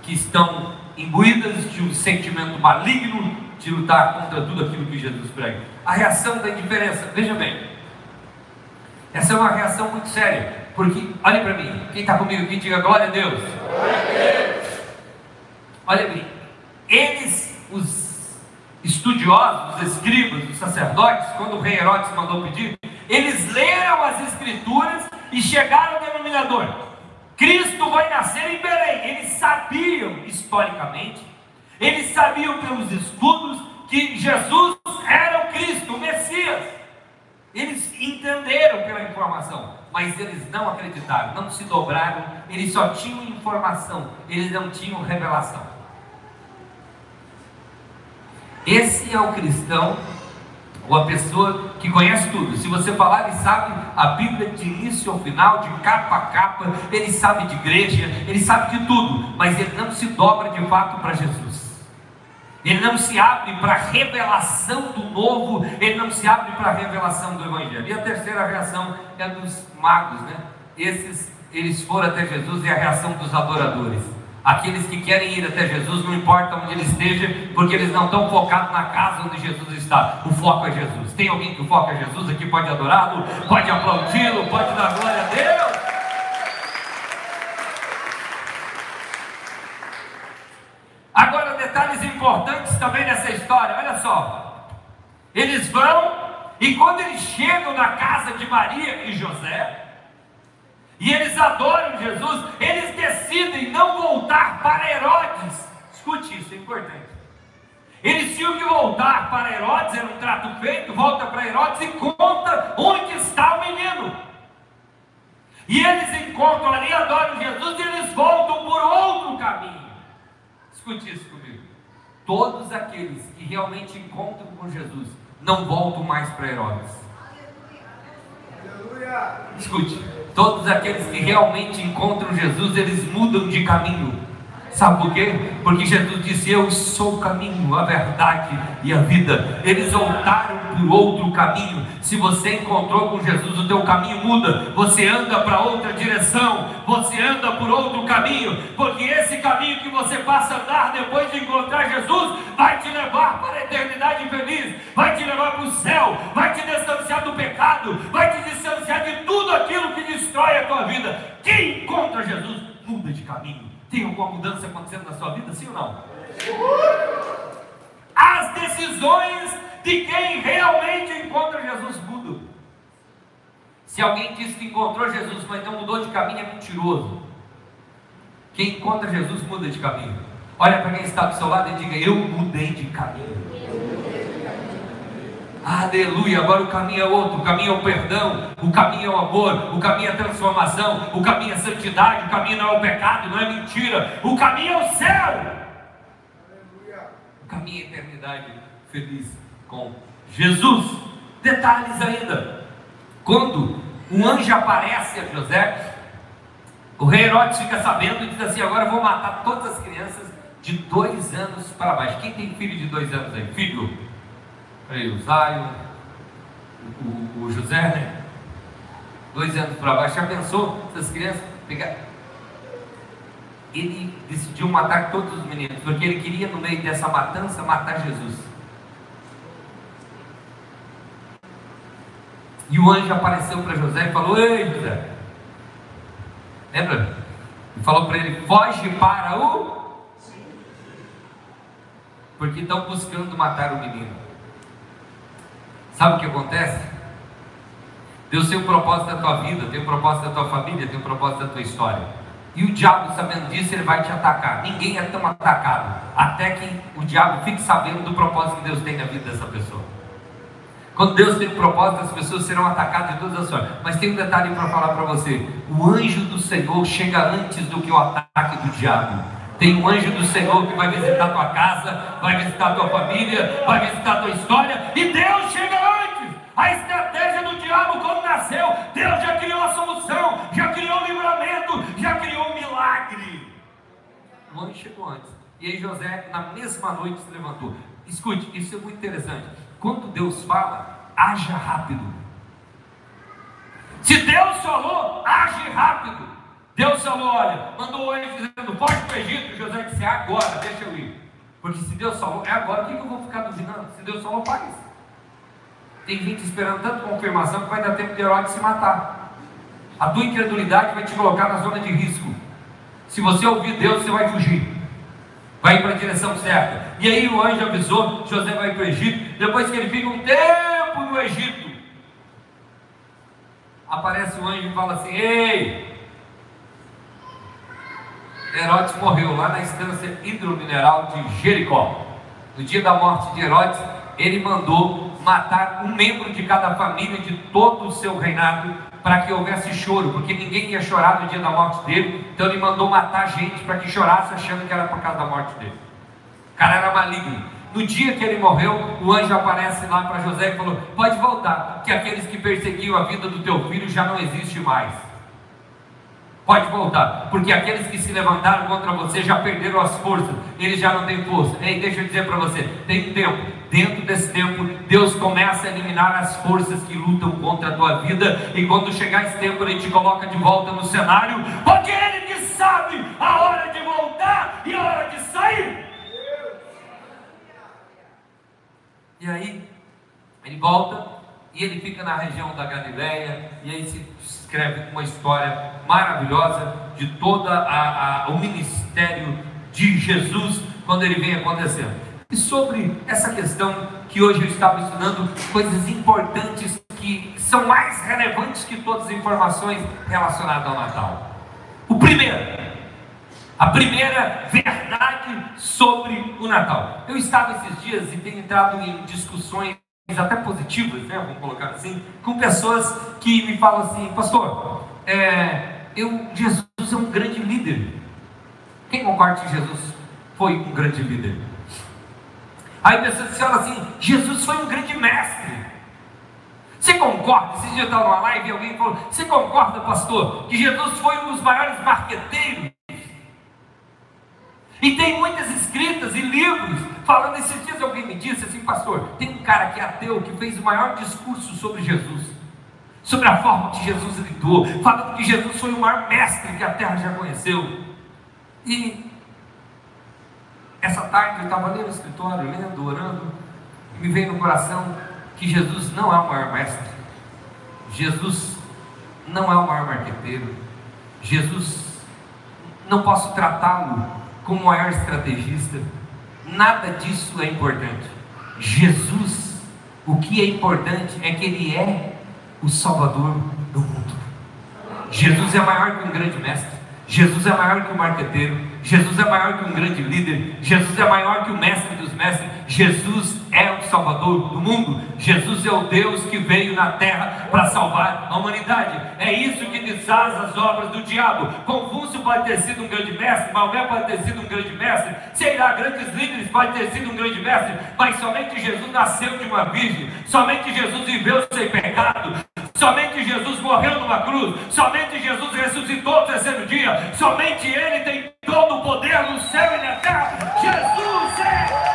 que estão imbuídas de um sentimento maligno de lutar contra tudo aquilo que Jesus prega. A reação da indiferença, veja bem, essa é uma reação muito séria, porque, olha para mim, quem está comigo aqui, diga glória a Deus. Glória a Deus. Olha eles, os estudiosos, os escribas, os sacerdotes, quando o rei Herodes mandou pedir, eles leram as escrituras e chegaram ao denominador. Cristo vai nascer em Belém. Eles sabiam historicamente, eles sabiam pelos estudos que Jesus era o Cristo, o Messias. Eles entenderam pela informação, mas eles não acreditaram, não se dobraram, eles só tinham informação, eles não tinham revelação. Esse é o cristão ou a pessoa que conhece tudo. Se você falar, ele sabe a Bíblia de início ao final, de capa a capa, ele sabe de igreja, ele sabe de tudo, mas ele não se dobra de fato para Jesus. Ele não se abre para a revelação do novo, ele não se abre para a revelação do Evangelho. E a terceira reação é dos magos, né? Esses, eles foram até Jesus e a reação dos adoradores. Aqueles que querem ir até Jesus, não importa onde ele esteja, porque eles não estão focados na casa onde Jesus está. O foco é Jesus. Tem alguém que o foco é Jesus aqui? Pode adorá-lo, pode aplaudi-lo, pode dar glória a Deus. Agora, detalhes importantes também nessa história. Olha só. Eles vão, e quando eles chegam na casa de Maria e José, e eles adoram Jesus, eles decidem não voltar para Herodes. Escute isso, é importante. Eles tinham que voltar para Herodes, era um trato feito, volta para Herodes e conta onde está o menino. E eles encontram ali, adoram Jesus e eles voltam por outro caminho. Escute isso comigo. Todos aqueles que realmente encontram com Jesus não voltam mais para Herodes. Escute, todos aqueles que realmente encontram Jesus, eles mudam de caminho. Sabe por quê? Porque Jesus disse: Eu sou o caminho, a verdade e a vida. Eles voltaram por outro caminho. Se você encontrou com Jesus, o teu caminho muda. Você anda para outra direção. Você anda por outro caminho. Porque esse caminho que você passa a andar depois de encontrar Jesus vai te levar para a eternidade feliz. Vai te levar para o céu. Vai te distanciar do pecado. Vai te distanciar de tudo aquilo que destrói a tua vida. Quem encontra Jesus muda de caminho. Tem alguma mudança acontecendo na sua vida, sim ou não? As decisões de quem realmente encontra Jesus mudam. Se alguém diz que encontrou Jesus, mas não mudou de caminho, é mentiroso. Quem encontra Jesus muda de caminho. Olha para quem está do seu lado e diga: Eu mudei de caminho. Aleluia, agora o caminho é outro, o caminho é o perdão, o caminho é o amor, o caminho é a transformação, o caminho é a santidade, o caminho não é o pecado, não é mentira, o caminho é o céu. O caminho é a eternidade feliz com Jesus. Detalhes ainda. Quando um anjo aparece a José, o rei Herodes fica sabendo e diz assim: agora vou matar todas as crianças de dois anos para baixo. Quem tem filho de dois anos aí? Filho? aí, o Zaio, o, o, José, né? Dois anos para baixo, já pensou essas crianças pegar? Ele decidiu matar todos os meninos, porque ele queria, no meio dessa matança, matar Jesus. E o anjo apareceu para José e falou: Ei, José, lembra? E falou para ele: Foge para o porque estão buscando matar o menino. Sabe o que acontece? Deus tem um propósito da tua vida, tem um propósito da tua família, tem um propósito da tua história. E o diabo, sabendo disso, ele vai te atacar. Ninguém é tão atacado até que o diabo fique sabendo do propósito que Deus tem na vida dessa pessoa. Quando Deus tem um propósito, as pessoas serão atacadas de todas as formas. Mas tem um detalhe para falar para você: o anjo do Senhor chega antes do que o ataque do diabo. Tem um anjo do Senhor que vai visitar tua casa, vai visitar tua família, vai visitar tua história, e Deus chega antes. A estratégia do diabo, quando nasceu, Deus já criou a solução, já criou o livramento, já criou o milagre. O anjo chegou antes. E aí José, na mesma noite, se levantou. Escute, isso é muito interessante. Quando Deus fala, haja rápido. Se Deus falou, age rápido. Deus falou, olha, mandou anjo dizendo, pode para o Egito. José disse, é agora, deixa eu ir. Porque se Deus falou, é agora, o que eu vou ficar duvidando? Se Deus falou, faz. Tem gente esperando tanto confirmação que vai dar tempo de Herodes se matar. A tua incredulidade vai te colocar na zona de risco. Se você ouvir Deus, você vai fugir. Vai para a direção certa. E aí o anjo avisou, José vai para o Egito. Depois que ele fica um tempo no Egito, aparece o anjo e fala assim: Ei, Herodes morreu lá na estância hidromineral de Jericó. No dia da morte de Herodes, ele mandou matar um membro de cada família de todo o seu reinado para que houvesse choro, porque ninguém ia chorar no dia da morte dele, então ele mandou matar gente para que chorasse achando que era por causa da morte dele. O cara era maligno. No dia que ele morreu, o anjo aparece lá para José e falou: Pode voltar, que aqueles que perseguiam a vida do teu filho já não existe mais. Pode voltar, porque aqueles que se levantaram contra você já perderam as forças, eles já não têm força. Ei, deixa eu dizer para você: tem tempo, dentro desse tempo, Deus começa a eliminar as forças que lutam contra a tua vida, e quando chegar esse tempo, Ele te coloca de volta no cenário, porque Ele que sabe a hora de voltar e a hora de sair. E aí, ele volta e ele fica na região da Galileia, e aí se escreve uma história maravilhosa de todo o ministério de Jesus quando ele vem acontecendo. E sobre essa questão que hoje eu estava estudando, coisas importantes que são mais relevantes que todas as informações relacionadas ao Natal. O primeiro, a primeira verdade sobre o Natal. Eu estava esses dias e tenho entrado em discussões até positivas, né, vamos colocar assim, com pessoas que me falam assim, pastor, é, eu, Jesus é um grande líder. Quem concorda que Jesus foi um grande líder? Aí pessoas falam assim, Jesus foi um grande mestre. Você concorda? Esse dia eu estava numa live e alguém falou, você concorda, pastor, que Jesus foi um dos maiores marqueteiros? E tem muitas escritas e livros falando. Esses dias alguém me disse assim, pastor, tem um cara que é ateu que fez o maior discurso sobre Jesus, sobre a forma que Jesus lidou, falando que Jesus foi o maior mestre que a terra já conheceu. E essa tarde eu estava ali no escritório, lendo, orando, e me veio no coração que Jesus não é o maior mestre, Jesus não é o maior marqueteiro, Jesus não posso tratá-lo como maior estrategista. Nada disso é importante. Jesus, o que é importante é que Ele é o Salvador do mundo. Jesus é maior que um grande mestre. Jesus é maior que um marqueteiro. Jesus é maior que um grande líder. Jesus é maior que o mestre dos mestres. Jesus é o Salvador do mundo. Jesus é o Deus que veio na terra para salvar a humanidade. É isso que desfaz as obras do diabo. Confúcio pode ter sido um grande mestre, Maomé pode ter sido um grande mestre, sei lá, grandes líderes pode ter sido um grande mestre, mas somente Jesus nasceu de uma virgem, somente Jesus viveu sem pecado, somente Jesus morreu numa cruz, somente Jesus ressuscitou no terceiro dia, somente Ele tem todo o poder no céu e na terra. Jesus é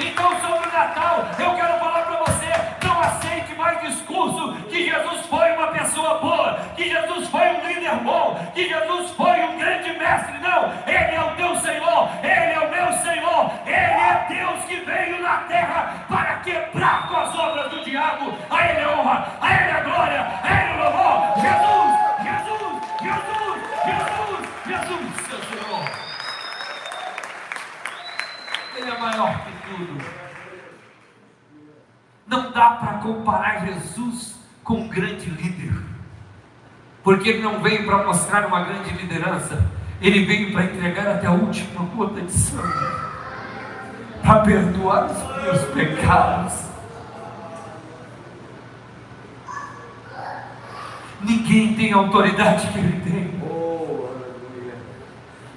Então, sobre o Natal, eu quero falar para você: não aceite mais discurso que Jesus foi uma pessoa boa, que Jesus foi um líder bom, que Jesus foi um grande mestre. Não, Ele é o teu Senhor, Ele é o meu Senhor, Ele é Deus que veio na terra para quebrar com as obras do diabo. A Ele a honra, a Ele a glória, a Ele o louvor. Jesus, Jesus, Jesus, Jesus, Jesus, seu Senhor. Ele é maior tudo. Não dá para comparar Jesus com um grande líder, porque ele não veio para mostrar uma grande liderança, ele veio para entregar até a última gota de sangue, para perdoar os meus pecados. Ninguém tem a autoridade que ele tem.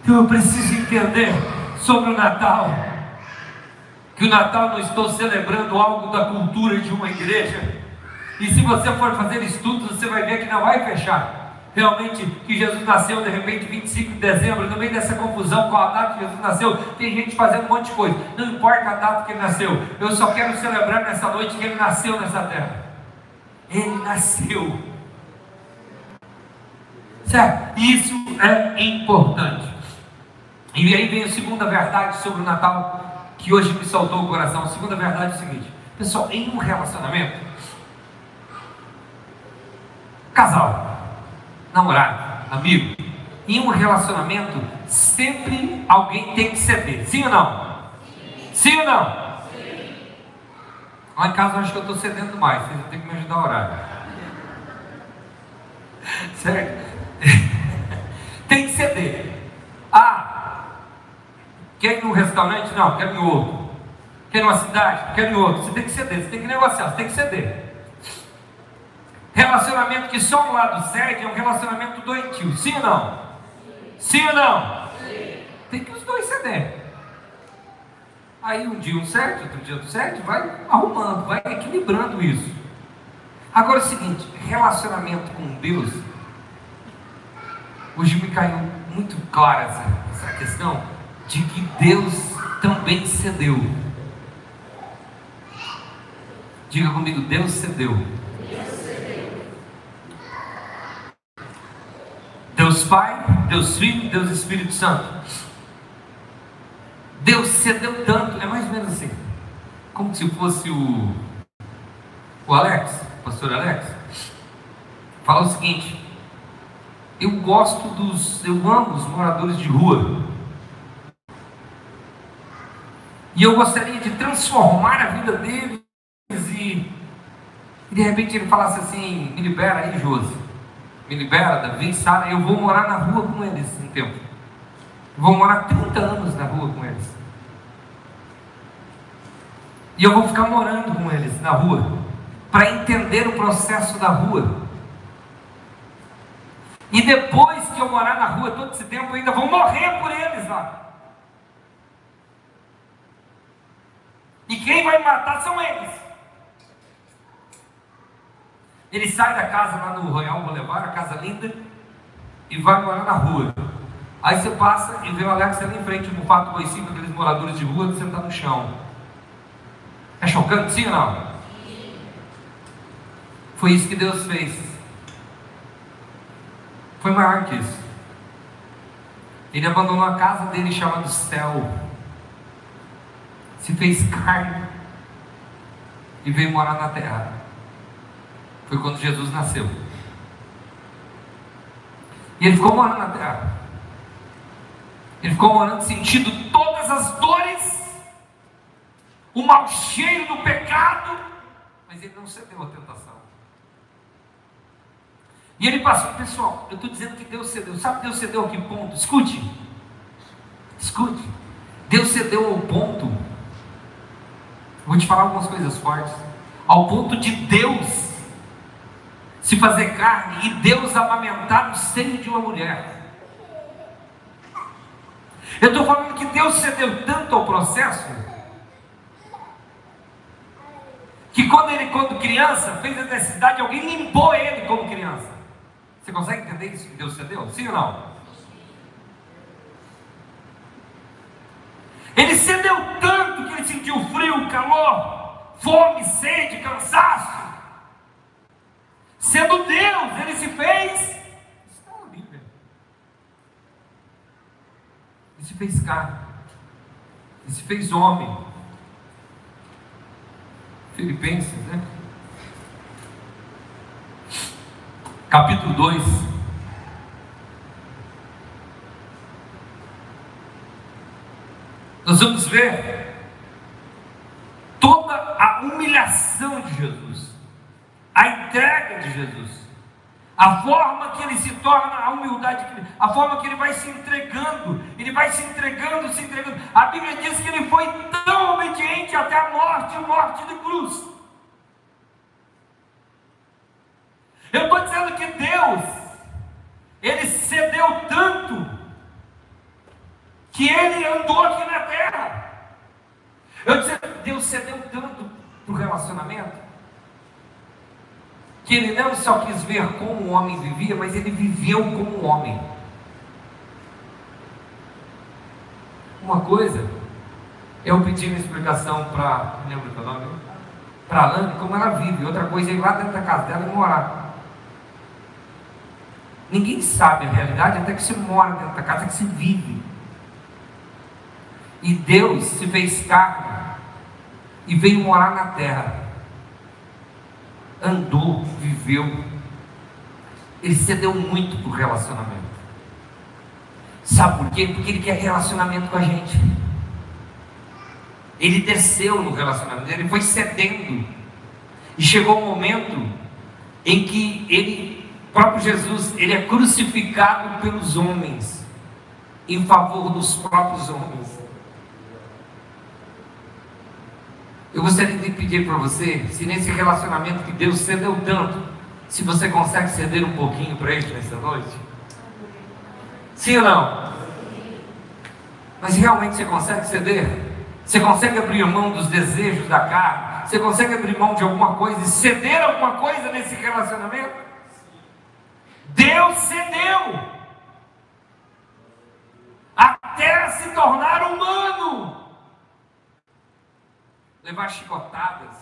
Então eu preciso entender sobre o Natal. Que o Natal não estou celebrando algo da cultura de uma igreja. E se você for fazer estudos, você vai ver que não vai fechar. Realmente, que Jesus nasceu de repente 25 de dezembro, no meio dessa confusão com a data que Jesus nasceu, tem gente fazendo um monte de coisa. Não importa a data que ele nasceu, eu só quero celebrar nessa noite que ele nasceu nessa terra. Ele nasceu. Certo? Isso é importante. E aí vem a segunda verdade sobre o Natal, que hoje me saltou o coração. A segunda verdade é o seguinte: pessoal, em um relacionamento, casal, namorado, amigo, em um relacionamento, sempre alguém tem que ceder. Sim ou não? Sim, Sim ou não? Lá em casa eu acho que eu estou cedendo mais, vocês vão ter que me ajudar a orar. Certo? tem que ceder. Ah, Quer ir num restaurante? Não, quero em outro. Quer ir numa cidade? Quero em outro. Você tem que ceder, você tem que negociar, você tem que ceder. Relacionamento que só um lado cede é um relacionamento doentio. Sim ou não? Sim, ou não? Sim. Tem que os dois ceder. Aí um dia um cede, outro dia outro cede, vai arrumando, vai equilibrando isso. Agora é o seguinte, relacionamento com Deus, hoje me caiu muito clara essa, essa questão de que Deus também cedeu. Diga comigo, Deus cedeu. Deus Pai, Deus Filho, Deus Espírito Santo. Deus cedeu tanto, é mais ou menos assim, como se fosse o, o Alex, o pastor Alex. Fala o seguinte: eu gosto dos, eu amo os moradores de rua. E eu gostaria de transformar a vida deles e, e de repente ele falasse assim, me libera aí, Josi. Me libera, Davi, Sara, eu vou morar na rua com eles um tempo. vou morar 30 anos na rua com eles. E eu vou ficar morando com eles na rua, para entender o processo da rua. E depois que eu morar na rua todo esse tempo, eu ainda vou morrer por eles lá. E quem vai matar são eles. Ele sai da casa lá no Royal Boulevard, a casa linda, e vai morar na rua. Aí você passa e vê o Alex ali em frente, fato conhecido aqueles moradores de rua, sentado no chão. É chocante, sim ou não? Foi isso que Deus fez. Foi maior que isso. Ele abandonou a casa dele chamada céu se fez carne e veio morar na terra. Foi quando Jesus nasceu. E ele ficou morando na terra. Ele ficou morando sentindo todas as dores, o mau cheiro do pecado, mas ele não cedeu à tentação. E ele passou, pessoal, eu estou dizendo que Deus cedeu. Sabe Deus cedeu a que ponto? Escute. Escute. Deus cedeu ao ponto Vou te falar algumas coisas fortes. Ao ponto de Deus se fazer carne e Deus amamentar no seio de uma mulher. Eu estou falando que Deus cedeu tanto ao processo que quando ele, quando criança, fez a necessidade, alguém limpou ele como criança. Você consegue entender isso que Deus cedeu? Sim ou não? Ele cedeu tanto sentiu frio, calor, fome, sede, cansaço. Sendo Deus, ele se fez. Está na Bíblia. Ele se fez carne. Ele se fez homem. Filipenses, né? Capítulo 2. Nós vamos ver ação de Jesus, a entrega de Jesus, a forma que ele se torna, a humildade, a forma que ele vai se entregando, ele vai se entregando, se entregando. A Bíblia diz que ele foi tão obediente até a morte, morte de cruz. Eu estou dizendo que Deus, ele cedeu tanto, que ele andou aqui na terra. Eu disse, Deus cedeu tanto para o relacionamento, que ele não só quis ver como o homem vivia, mas ele viveu como homem. Uma coisa, eu pedi uma explicação para, lembra o nome? Para como ela vive. Outra coisa é ir lá dentro da casa dela e morar. Ninguém sabe a realidade até que se mora dentro da casa, que se vive. E Deus se fez carne e veio morar na terra. Andou, viveu. Ele cedeu muito para o relacionamento. Sabe por quê? Porque ele quer relacionamento com a gente. Ele desceu no relacionamento, ele foi cedendo. E chegou um momento em que ele o próprio Jesus, ele é crucificado pelos homens, em favor dos próprios homens. Eu gostaria de pedir para você, se nesse relacionamento que Deus cedeu tanto, se você consegue ceder um pouquinho para Ele nessa noite. Sim ou não? Mas realmente você consegue ceder? Você consegue abrir mão dos desejos da carne? Você consegue abrir mão de alguma coisa e ceder alguma coisa nesse relacionamento? Deus cedeu até se tornar humano, levar chicotadas,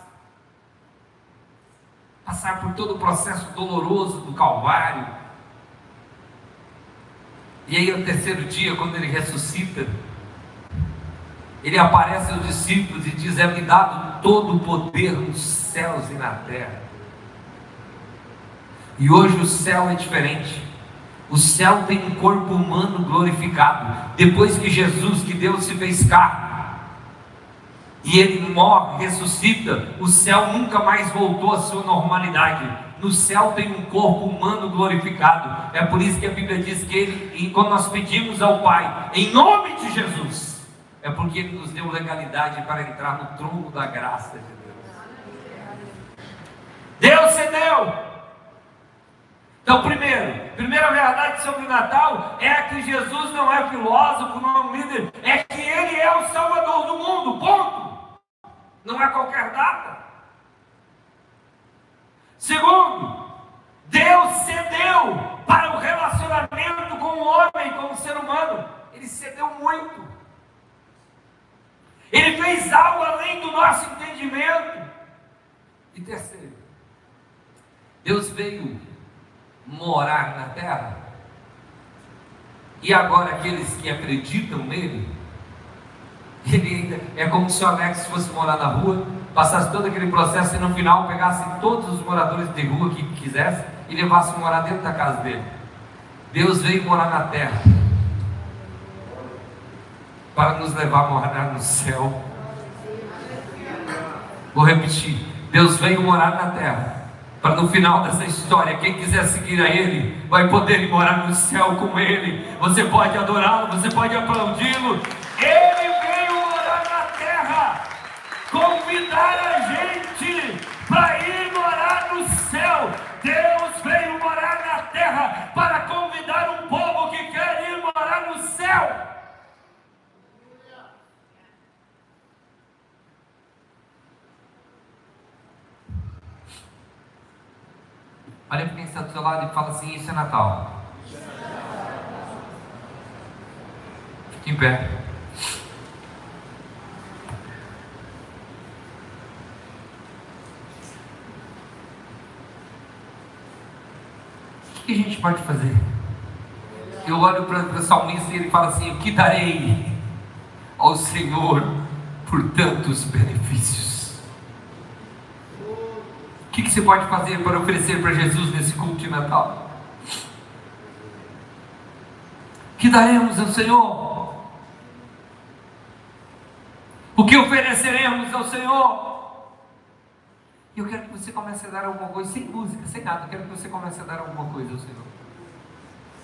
passar por todo o processo doloroso do Calvário. E aí, no terceiro dia, quando ele ressuscita, ele aparece aos discípulos e diz: É-me dado todo o poder nos céus e na terra. E hoje o céu é diferente. O céu tem um corpo humano glorificado. Depois que Jesus, que Deus se fez carne, e ele morre, ressuscita, o céu nunca mais voltou à sua normalidade. No céu tem um corpo humano glorificado. É por isso que a Bíblia diz que ele, quando nós pedimos ao Pai, em nome de Jesus, é porque ele nos deu legalidade para entrar no trono da graça de Deus. Deus cedeu. Então, primeiro, primeira verdade sobre o Natal é que Jesus não é filósofo, não é um líder, é que ele é o Salvador do mundo, ponto. Não é qualquer data. Segundo, Deus cedeu para o relacionamento com o homem, com o ser humano. Ele cedeu muito. Ele fez algo além do nosso entendimento. E terceiro, Deus veio morar na terra. E agora aqueles que acreditam nele, ele é como se o Alex fosse morar na rua, passasse todo aquele processo e no final pegasse todos os moradores de rua que quisesse e levasse morar dentro da casa dele. Deus veio morar na terra para nos levar a morar no céu. Vou repetir: Deus veio morar na terra para no final dessa história, quem quiser seguir a Ele, vai poder morar no céu com Ele. Você pode adorá-lo, você pode aplaudi-lo. Ele veio morar na terra, convidar a gente para ir morar no céu. Deus veio morar na terra para convidar um povo que quer ir morar no céu. Olha seu lado e fala assim: Isso é Natal. Fique em pé. O que a gente pode fazer? Eu olho para o salmista e ele fala assim: O que darei ao Senhor por tantos benefícios? Que, que você pode fazer para oferecer para Jesus nesse culto de Natal? Que daremos ao Senhor? O que ofereceremos ao Senhor? Eu quero que você comece a dar alguma coisa, sem música, sem nada. Eu quero que você comece a dar alguma coisa ao Senhor.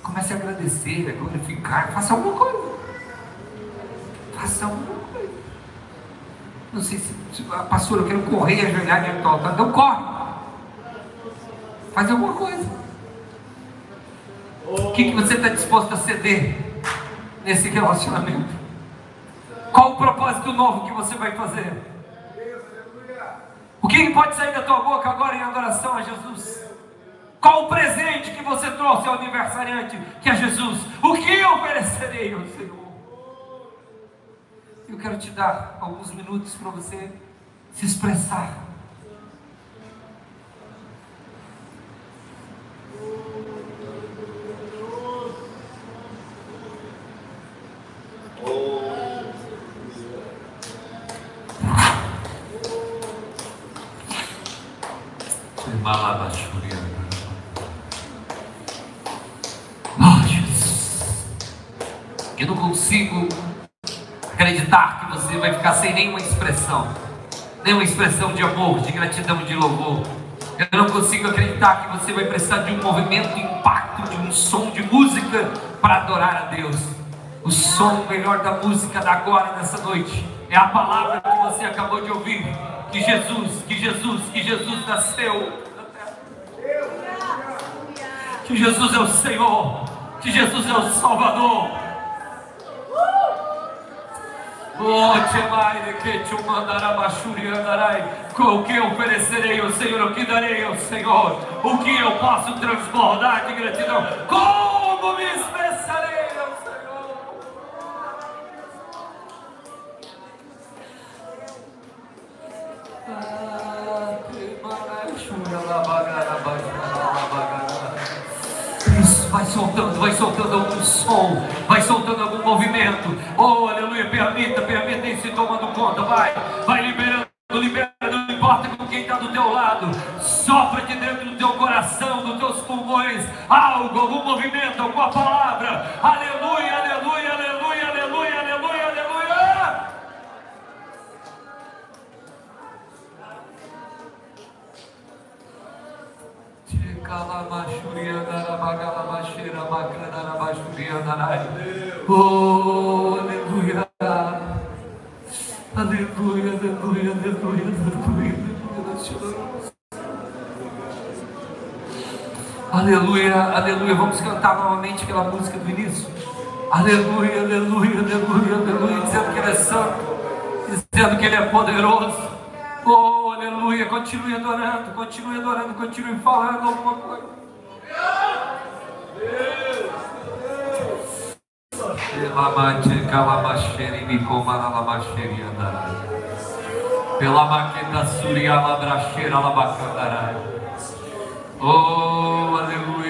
Comece a agradecer, a glorificar. Faça alguma coisa. Faça alguma coisa. Não sei se, se pastor, eu quero correr ajoelhar diante do altar. Então corre. Faz alguma coisa. O que, que você está disposto a ceder nesse relacionamento? Qual o propósito novo que você vai fazer? O que pode sair da tua boca agora em adoração a Jesus? Qual o presente que você trouxe ao aniversariante, que é Jesus? O que eu oferecerei ao Senhor? Eu quero te dar alguns minutos para você se expressar. Consigo acreditar que você vai ficar sem nenhuma expressão, nenhuma expressão de amor, de gratidão, de louvor. Eu não consigo acreditar que você vai precisar de um movimento, de impacto, de um som de música para adorar a Deus. O som melhor da música da agora nessa noite é a palavra que você acabou de ouvir. Que Jesus, que Jesus, que Jesus nasceu. Que Jesus é o Senhor, que Jesus é o Salvador O que oferecerei ao Senhor? O que darei ao Senhor? O que eu posso transbordar de gratidão? Como me expressarei ao Senhor? Isso, vai soltando, vai soltando algum som, vai soltando algum movimento. Oh, permita, permita e se tomando conta. Vai, vai liberando, liberando, não importa com quem está do teu lado. Sopra de dentro do teu coração, dos teus pulmões, algo, algum movimento, alguma palavra. Aleluia, aleluia, aleluia, aleluia, aleluia, aleluia. Oh, aleluia. Aleluia, aleluia, aleluia, aleluia. Aleluia, aleluia. Vamos cantar novamente aquela música do início. Aleluia, aleluia, aleluia, aleluia. Dizendo que Ele é santo, dizendo que Ele é poderoso. Oh, aleluia. Continue adorando, continue adorando, continue falando alguma coisa. Pela maqueta suria labracheira labacandarai. Oh, aleluia,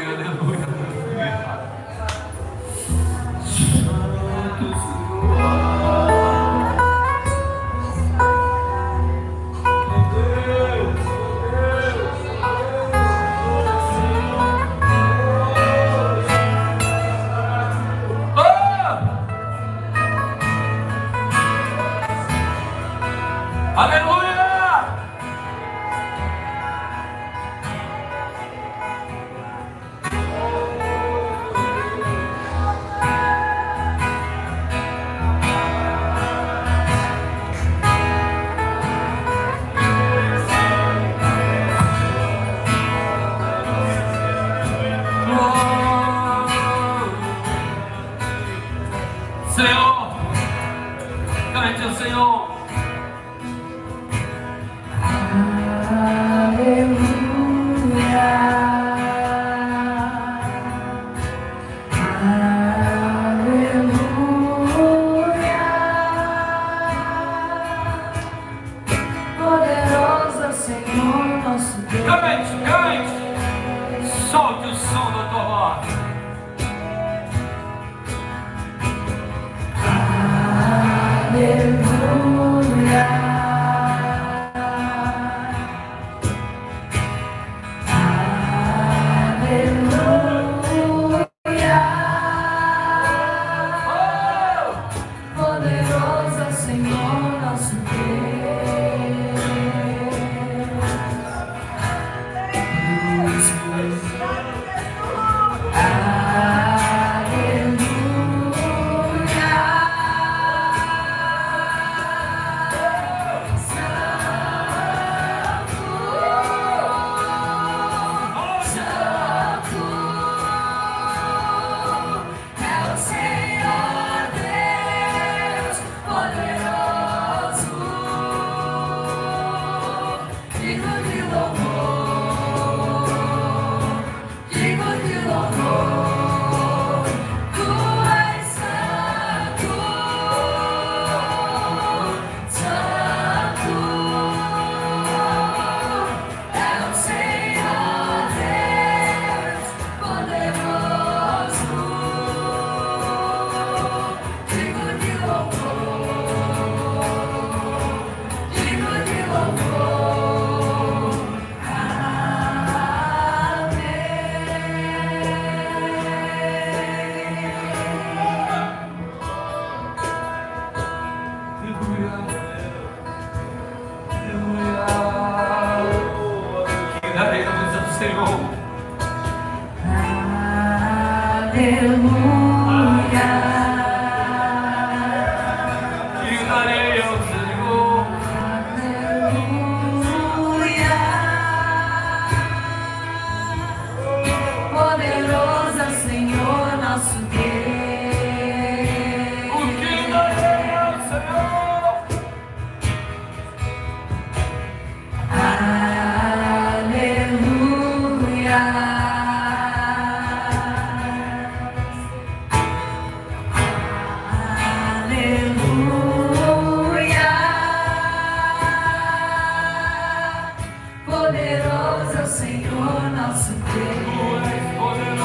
Senhor nosso Deus.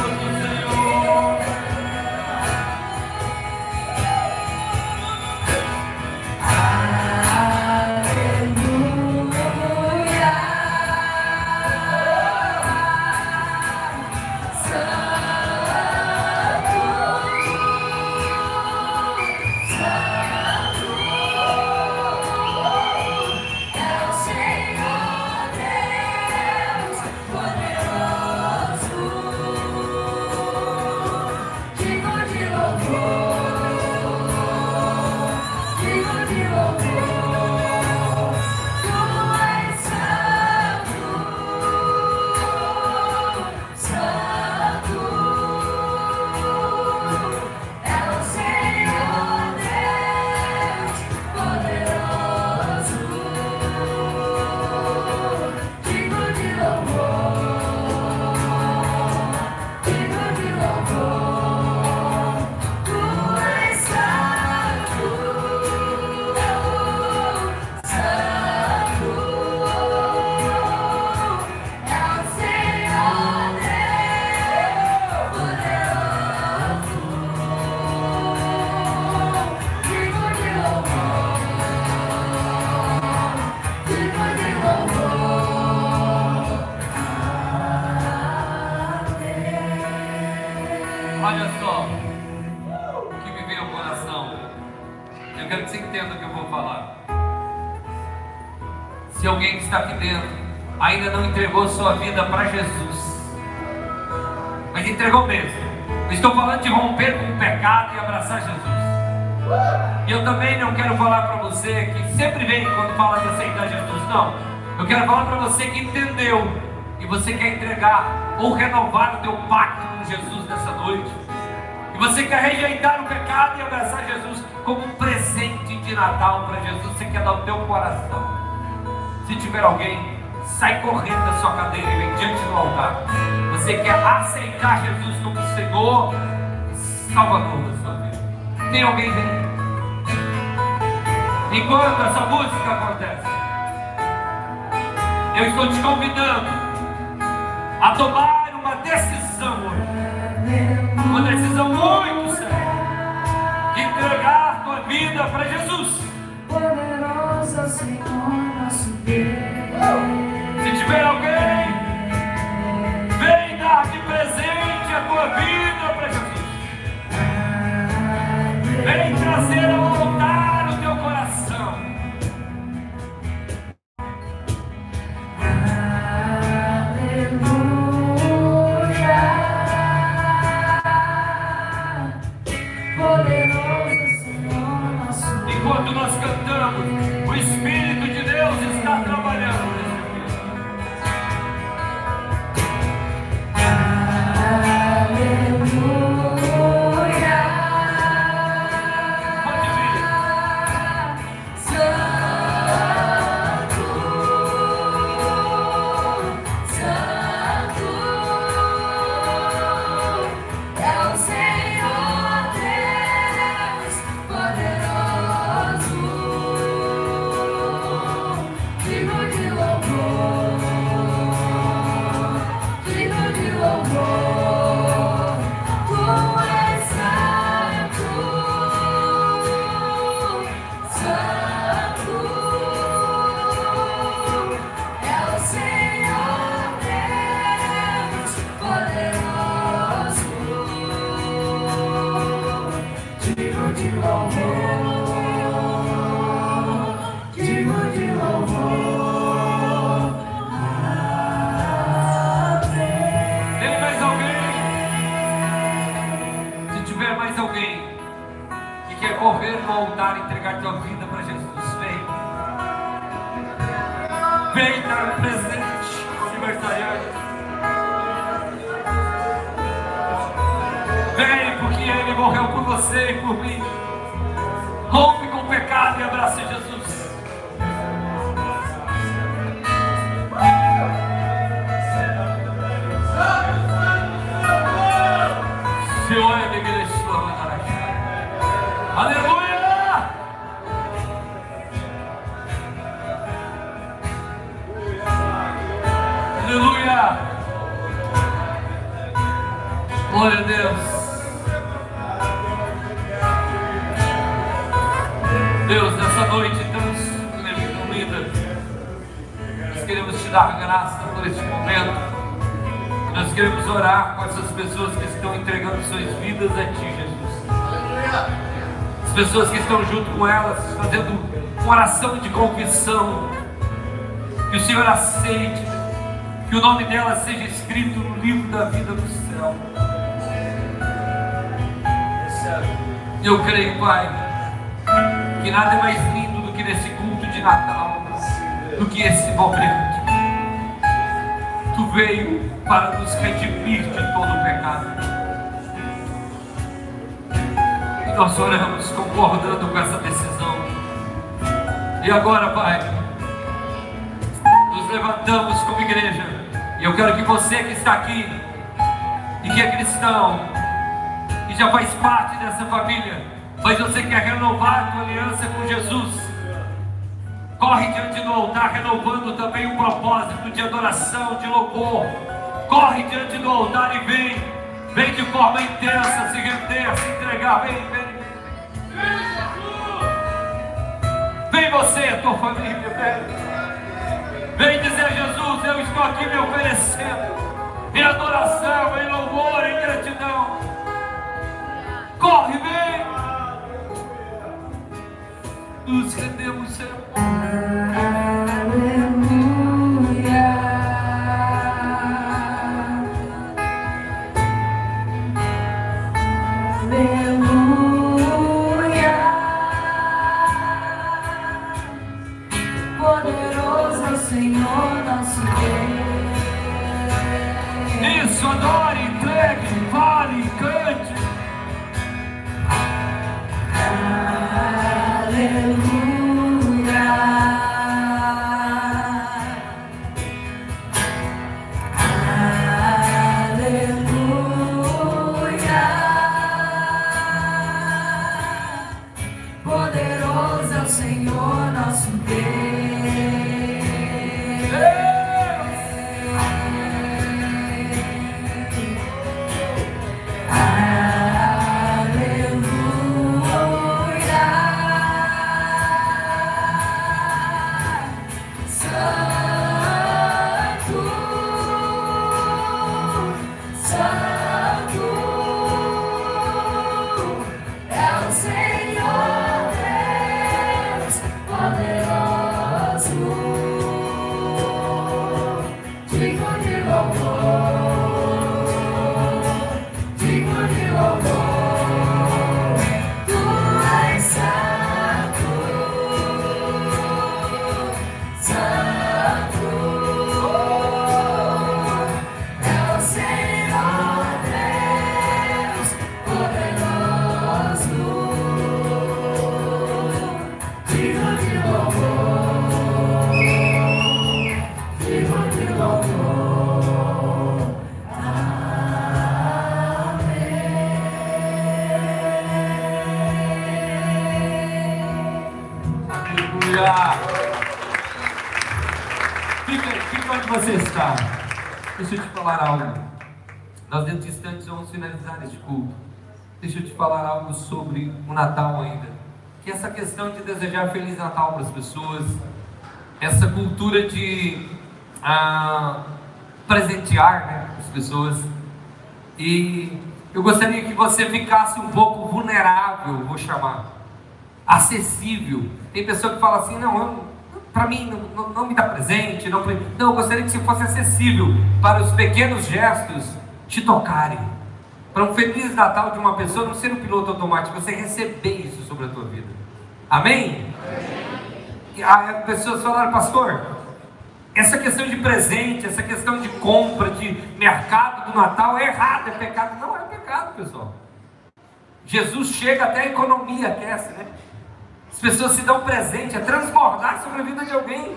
Entregou sua vida para Jesus, mas entregou mesmo. Eu estou falando de romper com o pecado e abraçar Jesus. E eu também não quero falar para você que sempre vem quando fala de aceitar Jesus. Não. Eu quero falar para você que entendeu e você quer entregar ou renovar o teu pacto com Jesus nessa noite. E você quer rejeitar o pecado e abraçar Jesus como um presente de Natal para Jesus. Você quer dar o teu coração. Se tiver alguém, sai correndo da sua cadeira e vem diante do altar. Você quer aceitar Jesus como Senhor Salvador da sua vida. Tem alguém vem? Enquanto essa música acontece, eu estou te convidando a tomar uma decisão hoje. Uma decisão muito séria. De entregar tua vida para Jesus. Poderosa Senhor nosso Deus. Pessoas que estão junto com elas, fazendo uma oração de confissão. Que o Senhor aceite, que o nome delas seja escrito no livro da vida do céu. Eu creio, Pai, que nada é mais lindo do que nesse culto de Natal, do que esse momento. Tu veio para nos redimir de todo o pecado. Nós oramos concordando com essa decisão. E agora, Pai, nos levantamos como igreja. E eu quero que você que está aqui e que é cristão, e já faz parte dessa família, mas você quer renovar a tua aliança com Jesus, corre diante do altar, renovando também o propósito de adoração, de louvor. Corre diante do altar e vem, vem de forma intensa, se render, se entregar. Vem, vem. Vem você, a tua família, vem. Vem dizer a Jesus, eu estou aqui me oferecendo em adoração, em louvor, em gratidão. Corre, vem. nos rendemos, Senhor. Falar algo sobre o Natal ainda. Que essa questão de desejar Feliz Natal para as pessoas, essa cultura de ah, presentear né, as pessoas. E eu gostaria que você ficasse um pouco vulnerável, vou chamar acessível. Tem pessoa que fala assim, não, para mim não, não, me dá presente, não, não, eu gostaria que você fosse acessível para os pequenos gestos te tocarem. Para um feliz Natal de uma pessoa não ser um piloto automático, você receber isso sobre a tua vida. Amém? E as pessoas falaram, pastor, essa questão de presente, essa questão de compra, de mercado do Natal é errado, é pecado. Não é pecado, pessoal. Jesus chega até a economia aquece, né? As pessoas se dão presente, é transbordar sobre a vida de alguém.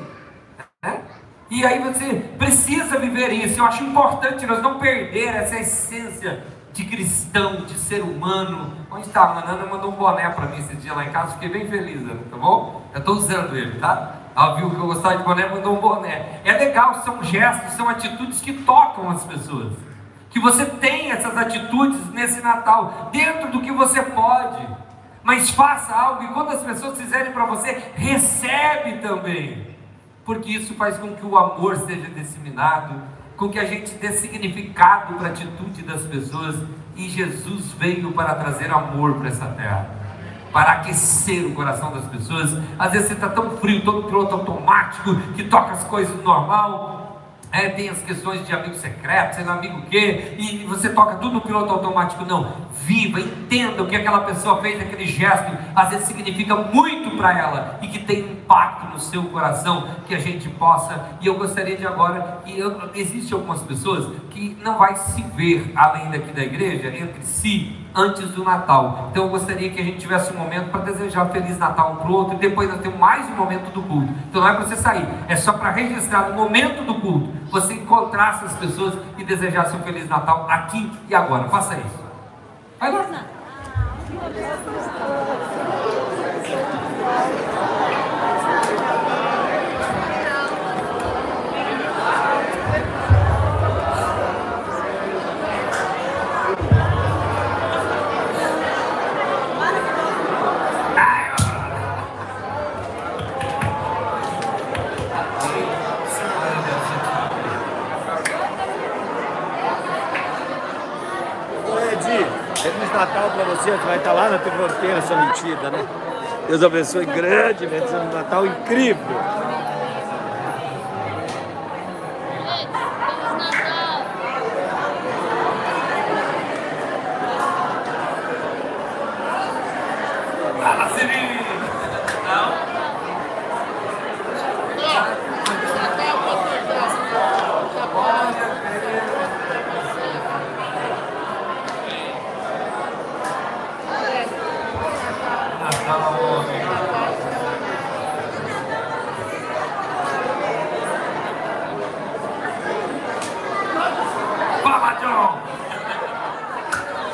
Né? E aí você precisa viver isso. Eu acho importante nós não perder essa essência de cristão, de ser humano. Onde está? A Ana mandou um boné para mim esse dia lá em casa, fiquei bem feliz, Ana, tá bom? Eu estou usando ele, tá? Ela viu que eu gostava de boné, mandou um boné. É legal, são gestos, são atitudes que tocam as pessoas. Que você tenha essas atitudes nesse Natal, dentro do que você pode. Mas faça algo e quando as pessoas fizerem para você, recebe também. Porque isso faz com que o amor seja disseminado, com que a gente dê significado para a atitude das pessoas. E Jesus veio para trazer amor para essa terra, para aquecer o coração das pessoas. Às vezes você está tão frio, todo piloto automático, que toca as coisas normal, é, tem as questões de amigo secreto, sei lá, amigo quê, e você toca tudo no piloto automático. Não, viva, entenda o que aquela pessoa fez, aquele gesto, às vezes significa muito para ela e que tem impacto no seu coração, que a gente possa. E eu gostaria de agora, e eu, algumas pessoas que não vai se ver além daqui da igreja, entre si, antes do Natal. Então eu gostaria que a gente tivesse um momento para desejar Feliz Natal um para o outro, e depois nós temos mais um momento do culto. Então não é para você sair, é só para registrar no momento do culto, você encontrar essas pessoas e desejar seu Feliz Natal aqui e agora. Faça isso. Vai lá. Natal pra você, você vai estar lá na fronteira, sua mentira, né? Deus abençoe grandemente. Um Natal incrível. Fala, Siri! Não? Natal, homem. Fala, John!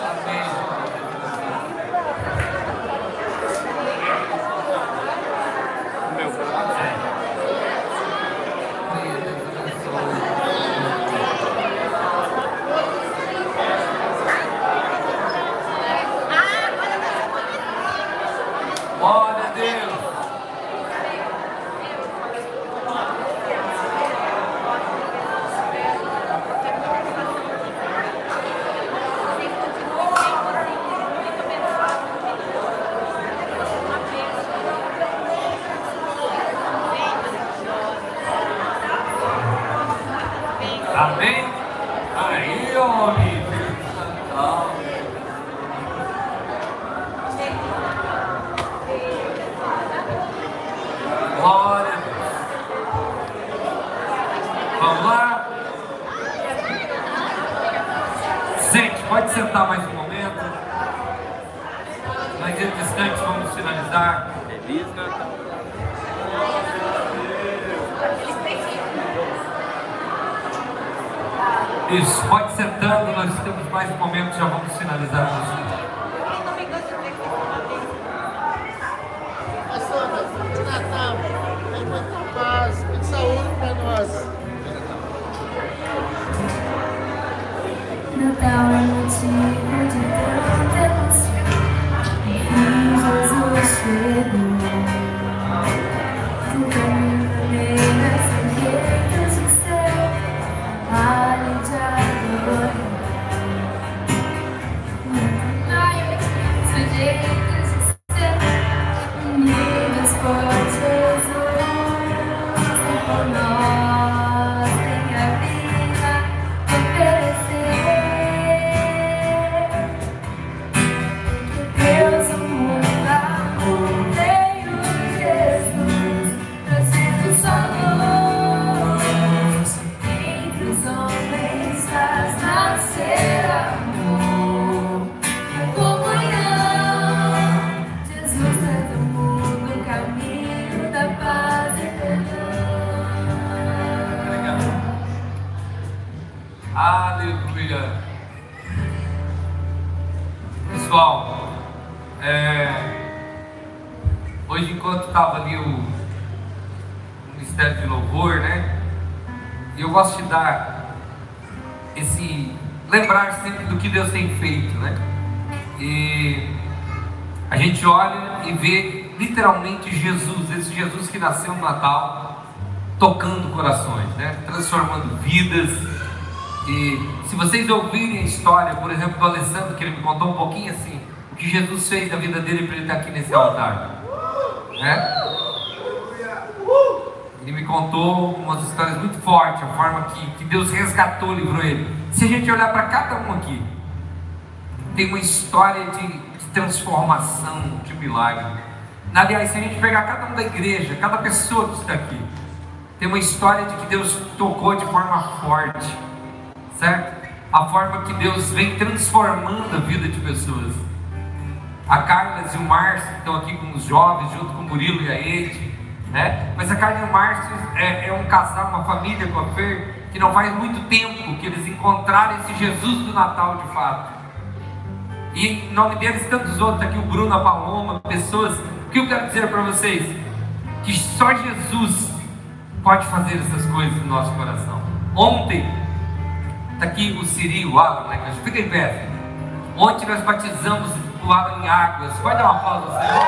Amém. Glória a Deus! Amém? Aí, homem! Natal. Glória a Deus. Vamos lá? Gente, pode sentar mais um momento. Mais entre instantes vamos finalizar. Feliz Natal. Isso, pode sentando, nós temos mais um momento, já vamos finalizar. Pastor, de Natal, que no Natal, tocando corações, né? Transformando vidas. E se vocês ouvirem a história, por exemplo, do Alessandro, que ele me contou um pouquinho assim, o que Jesus fez na vida dele para ele estar aqui nesse altar, né? Ele me contou umas histórias muito fortes, a forma que, que Deus resgatou, livrou ele. Se a gente olhar para cada um aqui, tem uma história de, de transformação, de milagre. Aliás, se a gente pegar cada um da igreja, cada pessoa que está aqui, tem uma história de que Deus tocou de forma forte, certo? A forma que Deus vem transformando a vida de pessoas. A Carla e o Márcio estão aqui com os jovens, junto com o Murilo e a Ede, né? Mas a Carla e o Márcio é, é um casal, uma família com a Fer, que não faz muito tempo que eles encontraram esse Jesus do Natal de fato. E em nome deles, tantos outros, aqui o Bruno, a Paloma, pessoas. O que eu quero dizer para vocês? Que só Jesus pode fazer essas coisas no nosso coração. Ontem, está aqui o Siri, o Alan, né? Fica em pé. Ontem nós batizamos o Alan em águas. Pode dar uma pausa, Senhor?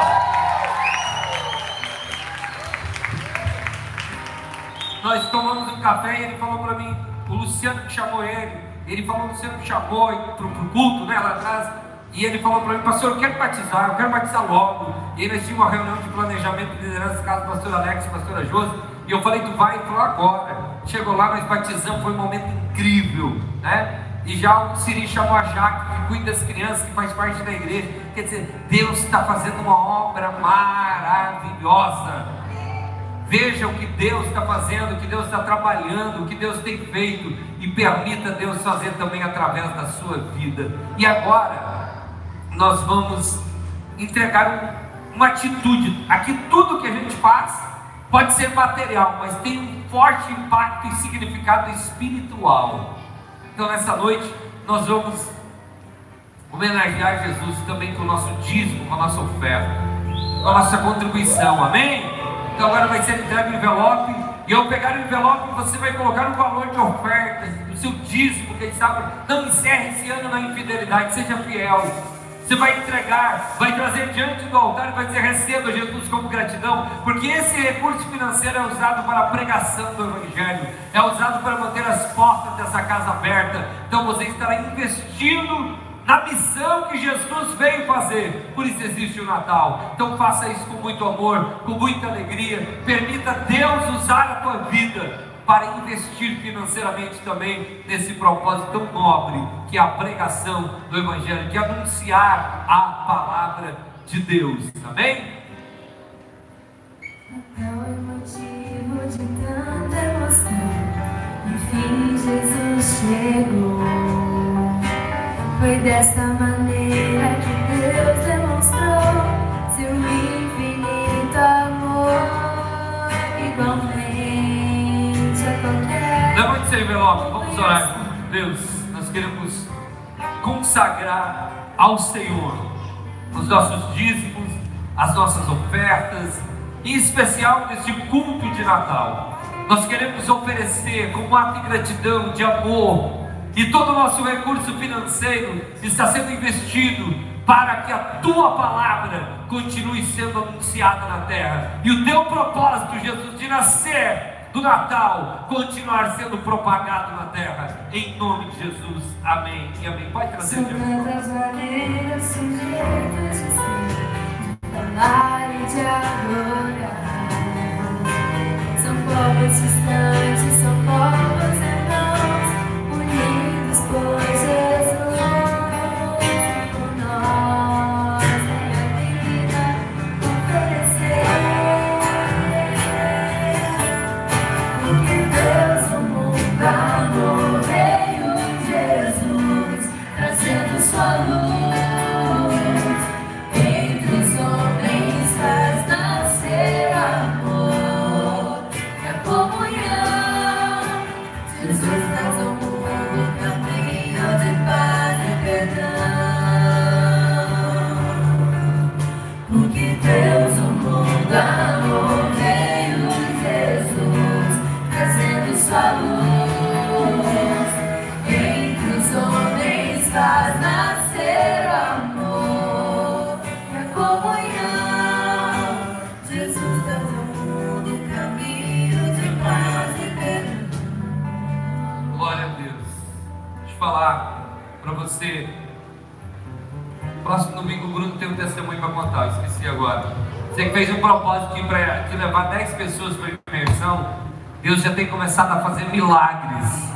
Nós tomamos um café e ele falou para mim, o Luciano que chamou ele, ele falou, o Luciano que chamou para o culto, né, lá atrás, E ele falou para mim, pastor, eu quero batizar, eu quero batizar logo. E nós tínhamos uma reunião de planejamento de liderança, casa do pastor Alex e pastora Josi. E eu falei, tu vai? Ele falou, agora. Chegou lá, nós batizamos, foi um momento incrível, né? E já o Siri chamou a Jaque, que cuida das crianças, que faz parte da igreja. Quer dizer, Deus está fazendo uma obra maravilhosa. Veja o que Deus está fazendo, o que Deus está trabalhando, o que Deus tem feito. E permita Deus fazer também através da sua vida. E agora, nós vamos entregar um- uma atitude. Aqui tudo que a gente faz pode ser material, mas tem um forte impacto e significado espiritual. Então nessa noite nós vamos homenagear Jesus também com o nosso dízimo, com a nossa oferta, com a nossa contribuição, amém? Então agora vai ser entregue o envelope, e ao pegar o envelope você vai colocar um valor de oferta, o seu dízimo, quem sabe, não encerre esse ano na infidelidade, seja fiel. Você vai entregar, vai trazer diante do altar e vai dizer: receba Jesus como gratidão, porque esse recurso financeiro é usado para a pregação do Evangelho, é usado para manter as portas dessa casa aberta. Então você estará investindo na missão que Jesus veio fazer. Por isso existe o Natal. Então faça isso com muito amor, com muita alegria. Permita Deus usar a tua vida para investir financeiramente também nesse propósito tão nobre que é a pregação do Evangelho, que é anunciar a palavra de Deus. Amém? Natal é motivo de tanta emoção. Enfim, Jesus chegou. Foi dessa maneira que Deus demonstrou seu envelope, vamos orar. Deus, nós queremos consagrar ao Senhor os nossos dízimos, as nossas ofertas, em especial neste culto de Natal. Nós queremos oferecer como ato de gratidão, de amor, e todo o nosso recurso financeiro está sendo investido para que a tua palavra continue sendo anunciada na terra. E o teu propósito, Jesus, de nascer do Natal, continuar sendo propagado na terra. Em nome de Jesus. Amém. E amém. Pode trazer São tantas maneiras, de ser, de falar e de adorar. São povos distantes, são povos irmãos, unidos por testemunho para contar, esqueci agora. Você que fez um propósito de, pra- de levar 10 pessoas para a imersão, Deus já tem começado a fazer milagres.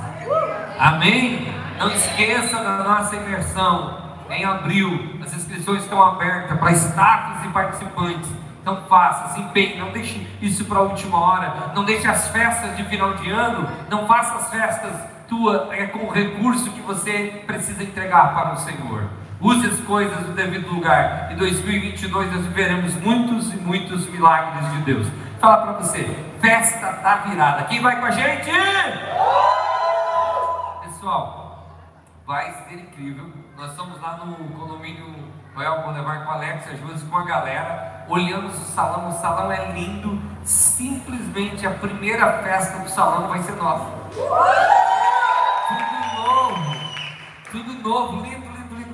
Amém? Não esqueça da nossa imersão em abril. As inscrições estão abertas para staffs e participantes. Então faça, se empenhe, não deixe isso para a última hora. Não deixe as festas de final de ano, não faça as festas tua é, com o recurso que você precisa entregar para o Senhor. Use as coisas no devido lugar. Em 2022 nós veremos muitos e muitos milagres de Deus. Fala para você, festa da virada. Quem vai com a gente? Pessoal, vai ser incrível. Nós estamos lá no condomínio Royal Boulevard com a Alex, Josi, com a galera. Olhamos o salão, o salão é lindo. Simplesmente a primeira festa do salão vai ser nossa. Tudo novo, tudo novo, lindo.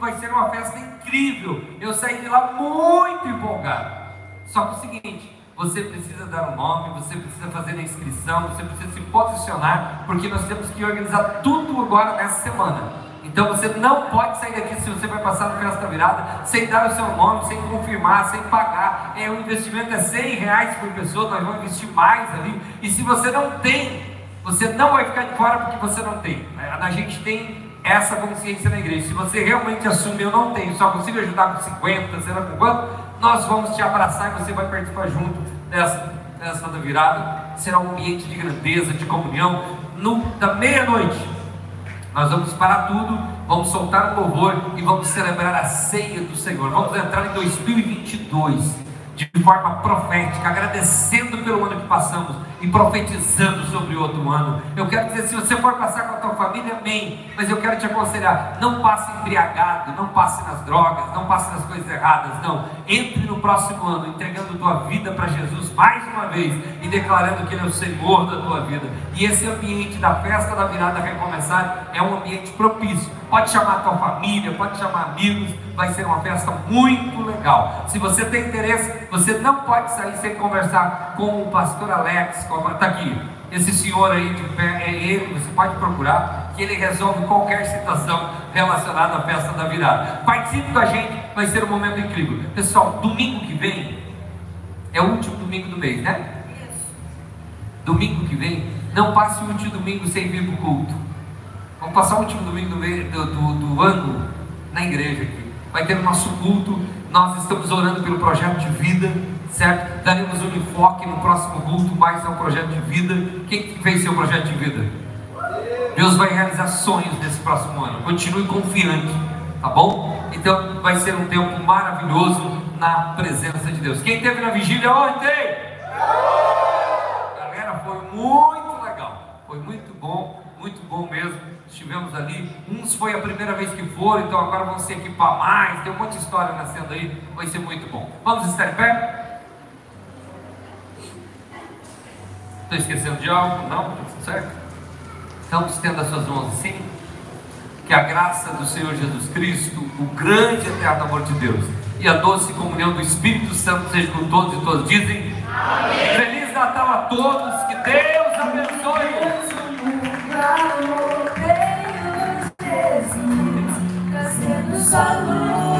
Vai ser uma festa incrível. Eu saí de lá muito empolgado. Só que é o seguinte, você precisa dar um nome, você precisa fazer a inscrição, você precisa se posicionar, porque nós temos que organizar tudo agora nessa semana. Então você não pode sair daqui se você vai passar no festa da virada sem dar o seu nome, sem confirmar, sem pagar. É, o investimento é 100 reais por pessoa, nós vamos investir mais ali. E se você não tem, você não vai ficar de fora porque você não tem. A gente tem essa consciência na igreja. Se você realmente assume, eu não tenho, só consigo ajudar com 50, sei lá com quanto, nós vamos te abraçar e você vai participar junto dessa, da virada. Será um ambiente de grandeza, de comunhão. No, da meia-noite, nós vamos parar tudo, vamos soltar o louvor e vamos celebrar a ceia do Senhor. Vamos entrar em 2022 de forma profética, agradecendo pelo ano que passamos e profetizando sobre o outro ano. Eu quero dizer, se você for passar com a tua família, amém. Mas eu quero te aconselhar, não passe embriagado, não passe nas drogas, não passe nas coisas erradas, não. Entre no próximo ano entregando tua vida para Jesus mais uma vez e declarando que Ele é o Senhor da tua vida. E esse ambiente da festa da virada recomeçar é um ambiente propício. Pode chamar a tua família, pode chamar amigos, vai ser uma festa muito legal. Se você tem interesse, você não pode sair sem conversar com o pastor Alex, está aqui. Esse senhor aí de pé, é ele, você pode procurar, que ele resolve qualquer situação relacionada à festa da virada. Participe com a gente, vai ser um momento incrível. Pessoal, domingo que vem é o último domingo do mês, né? Domingo que vem, não passe o último domingo sem vir para o culto. Vamos passar o último domingo do, mês, do, do, do ano na igreja aqui. Vai ter o nosso culto, nós estamos orando pelo projeto de vida, certo? Daremos um enfoque no próximo culto, mais ao projeto de vida. Quem fez seu projeto de vida? Deus vai realizar sonhos nesse próximo ano. Continue confiante, tá bom? Então vai ser um tempo maravilhoso na presença de Deus. Quem esteve na vigília ontem? Galera, foi muito legal. Foi muito bom, muito bom mesmo. Estivemos ali. Uns foi a primeira vez que foram, então agora vão se equipar mais. Tem um monte de história nascendo aí. Vai ser muito bom. Vamos estar em pé? Estou esquecendo de algo? Não? Certo? Então estenda suas mãos assim. Que a graça do Senhor Jesus Cristo, o grande e eterno amor de Deus e a doce comunhão do Espírito Santo seja com todos e todos dizem Amém. Feliz Natal a todos, que Deus abençoe. Deus, Jesus.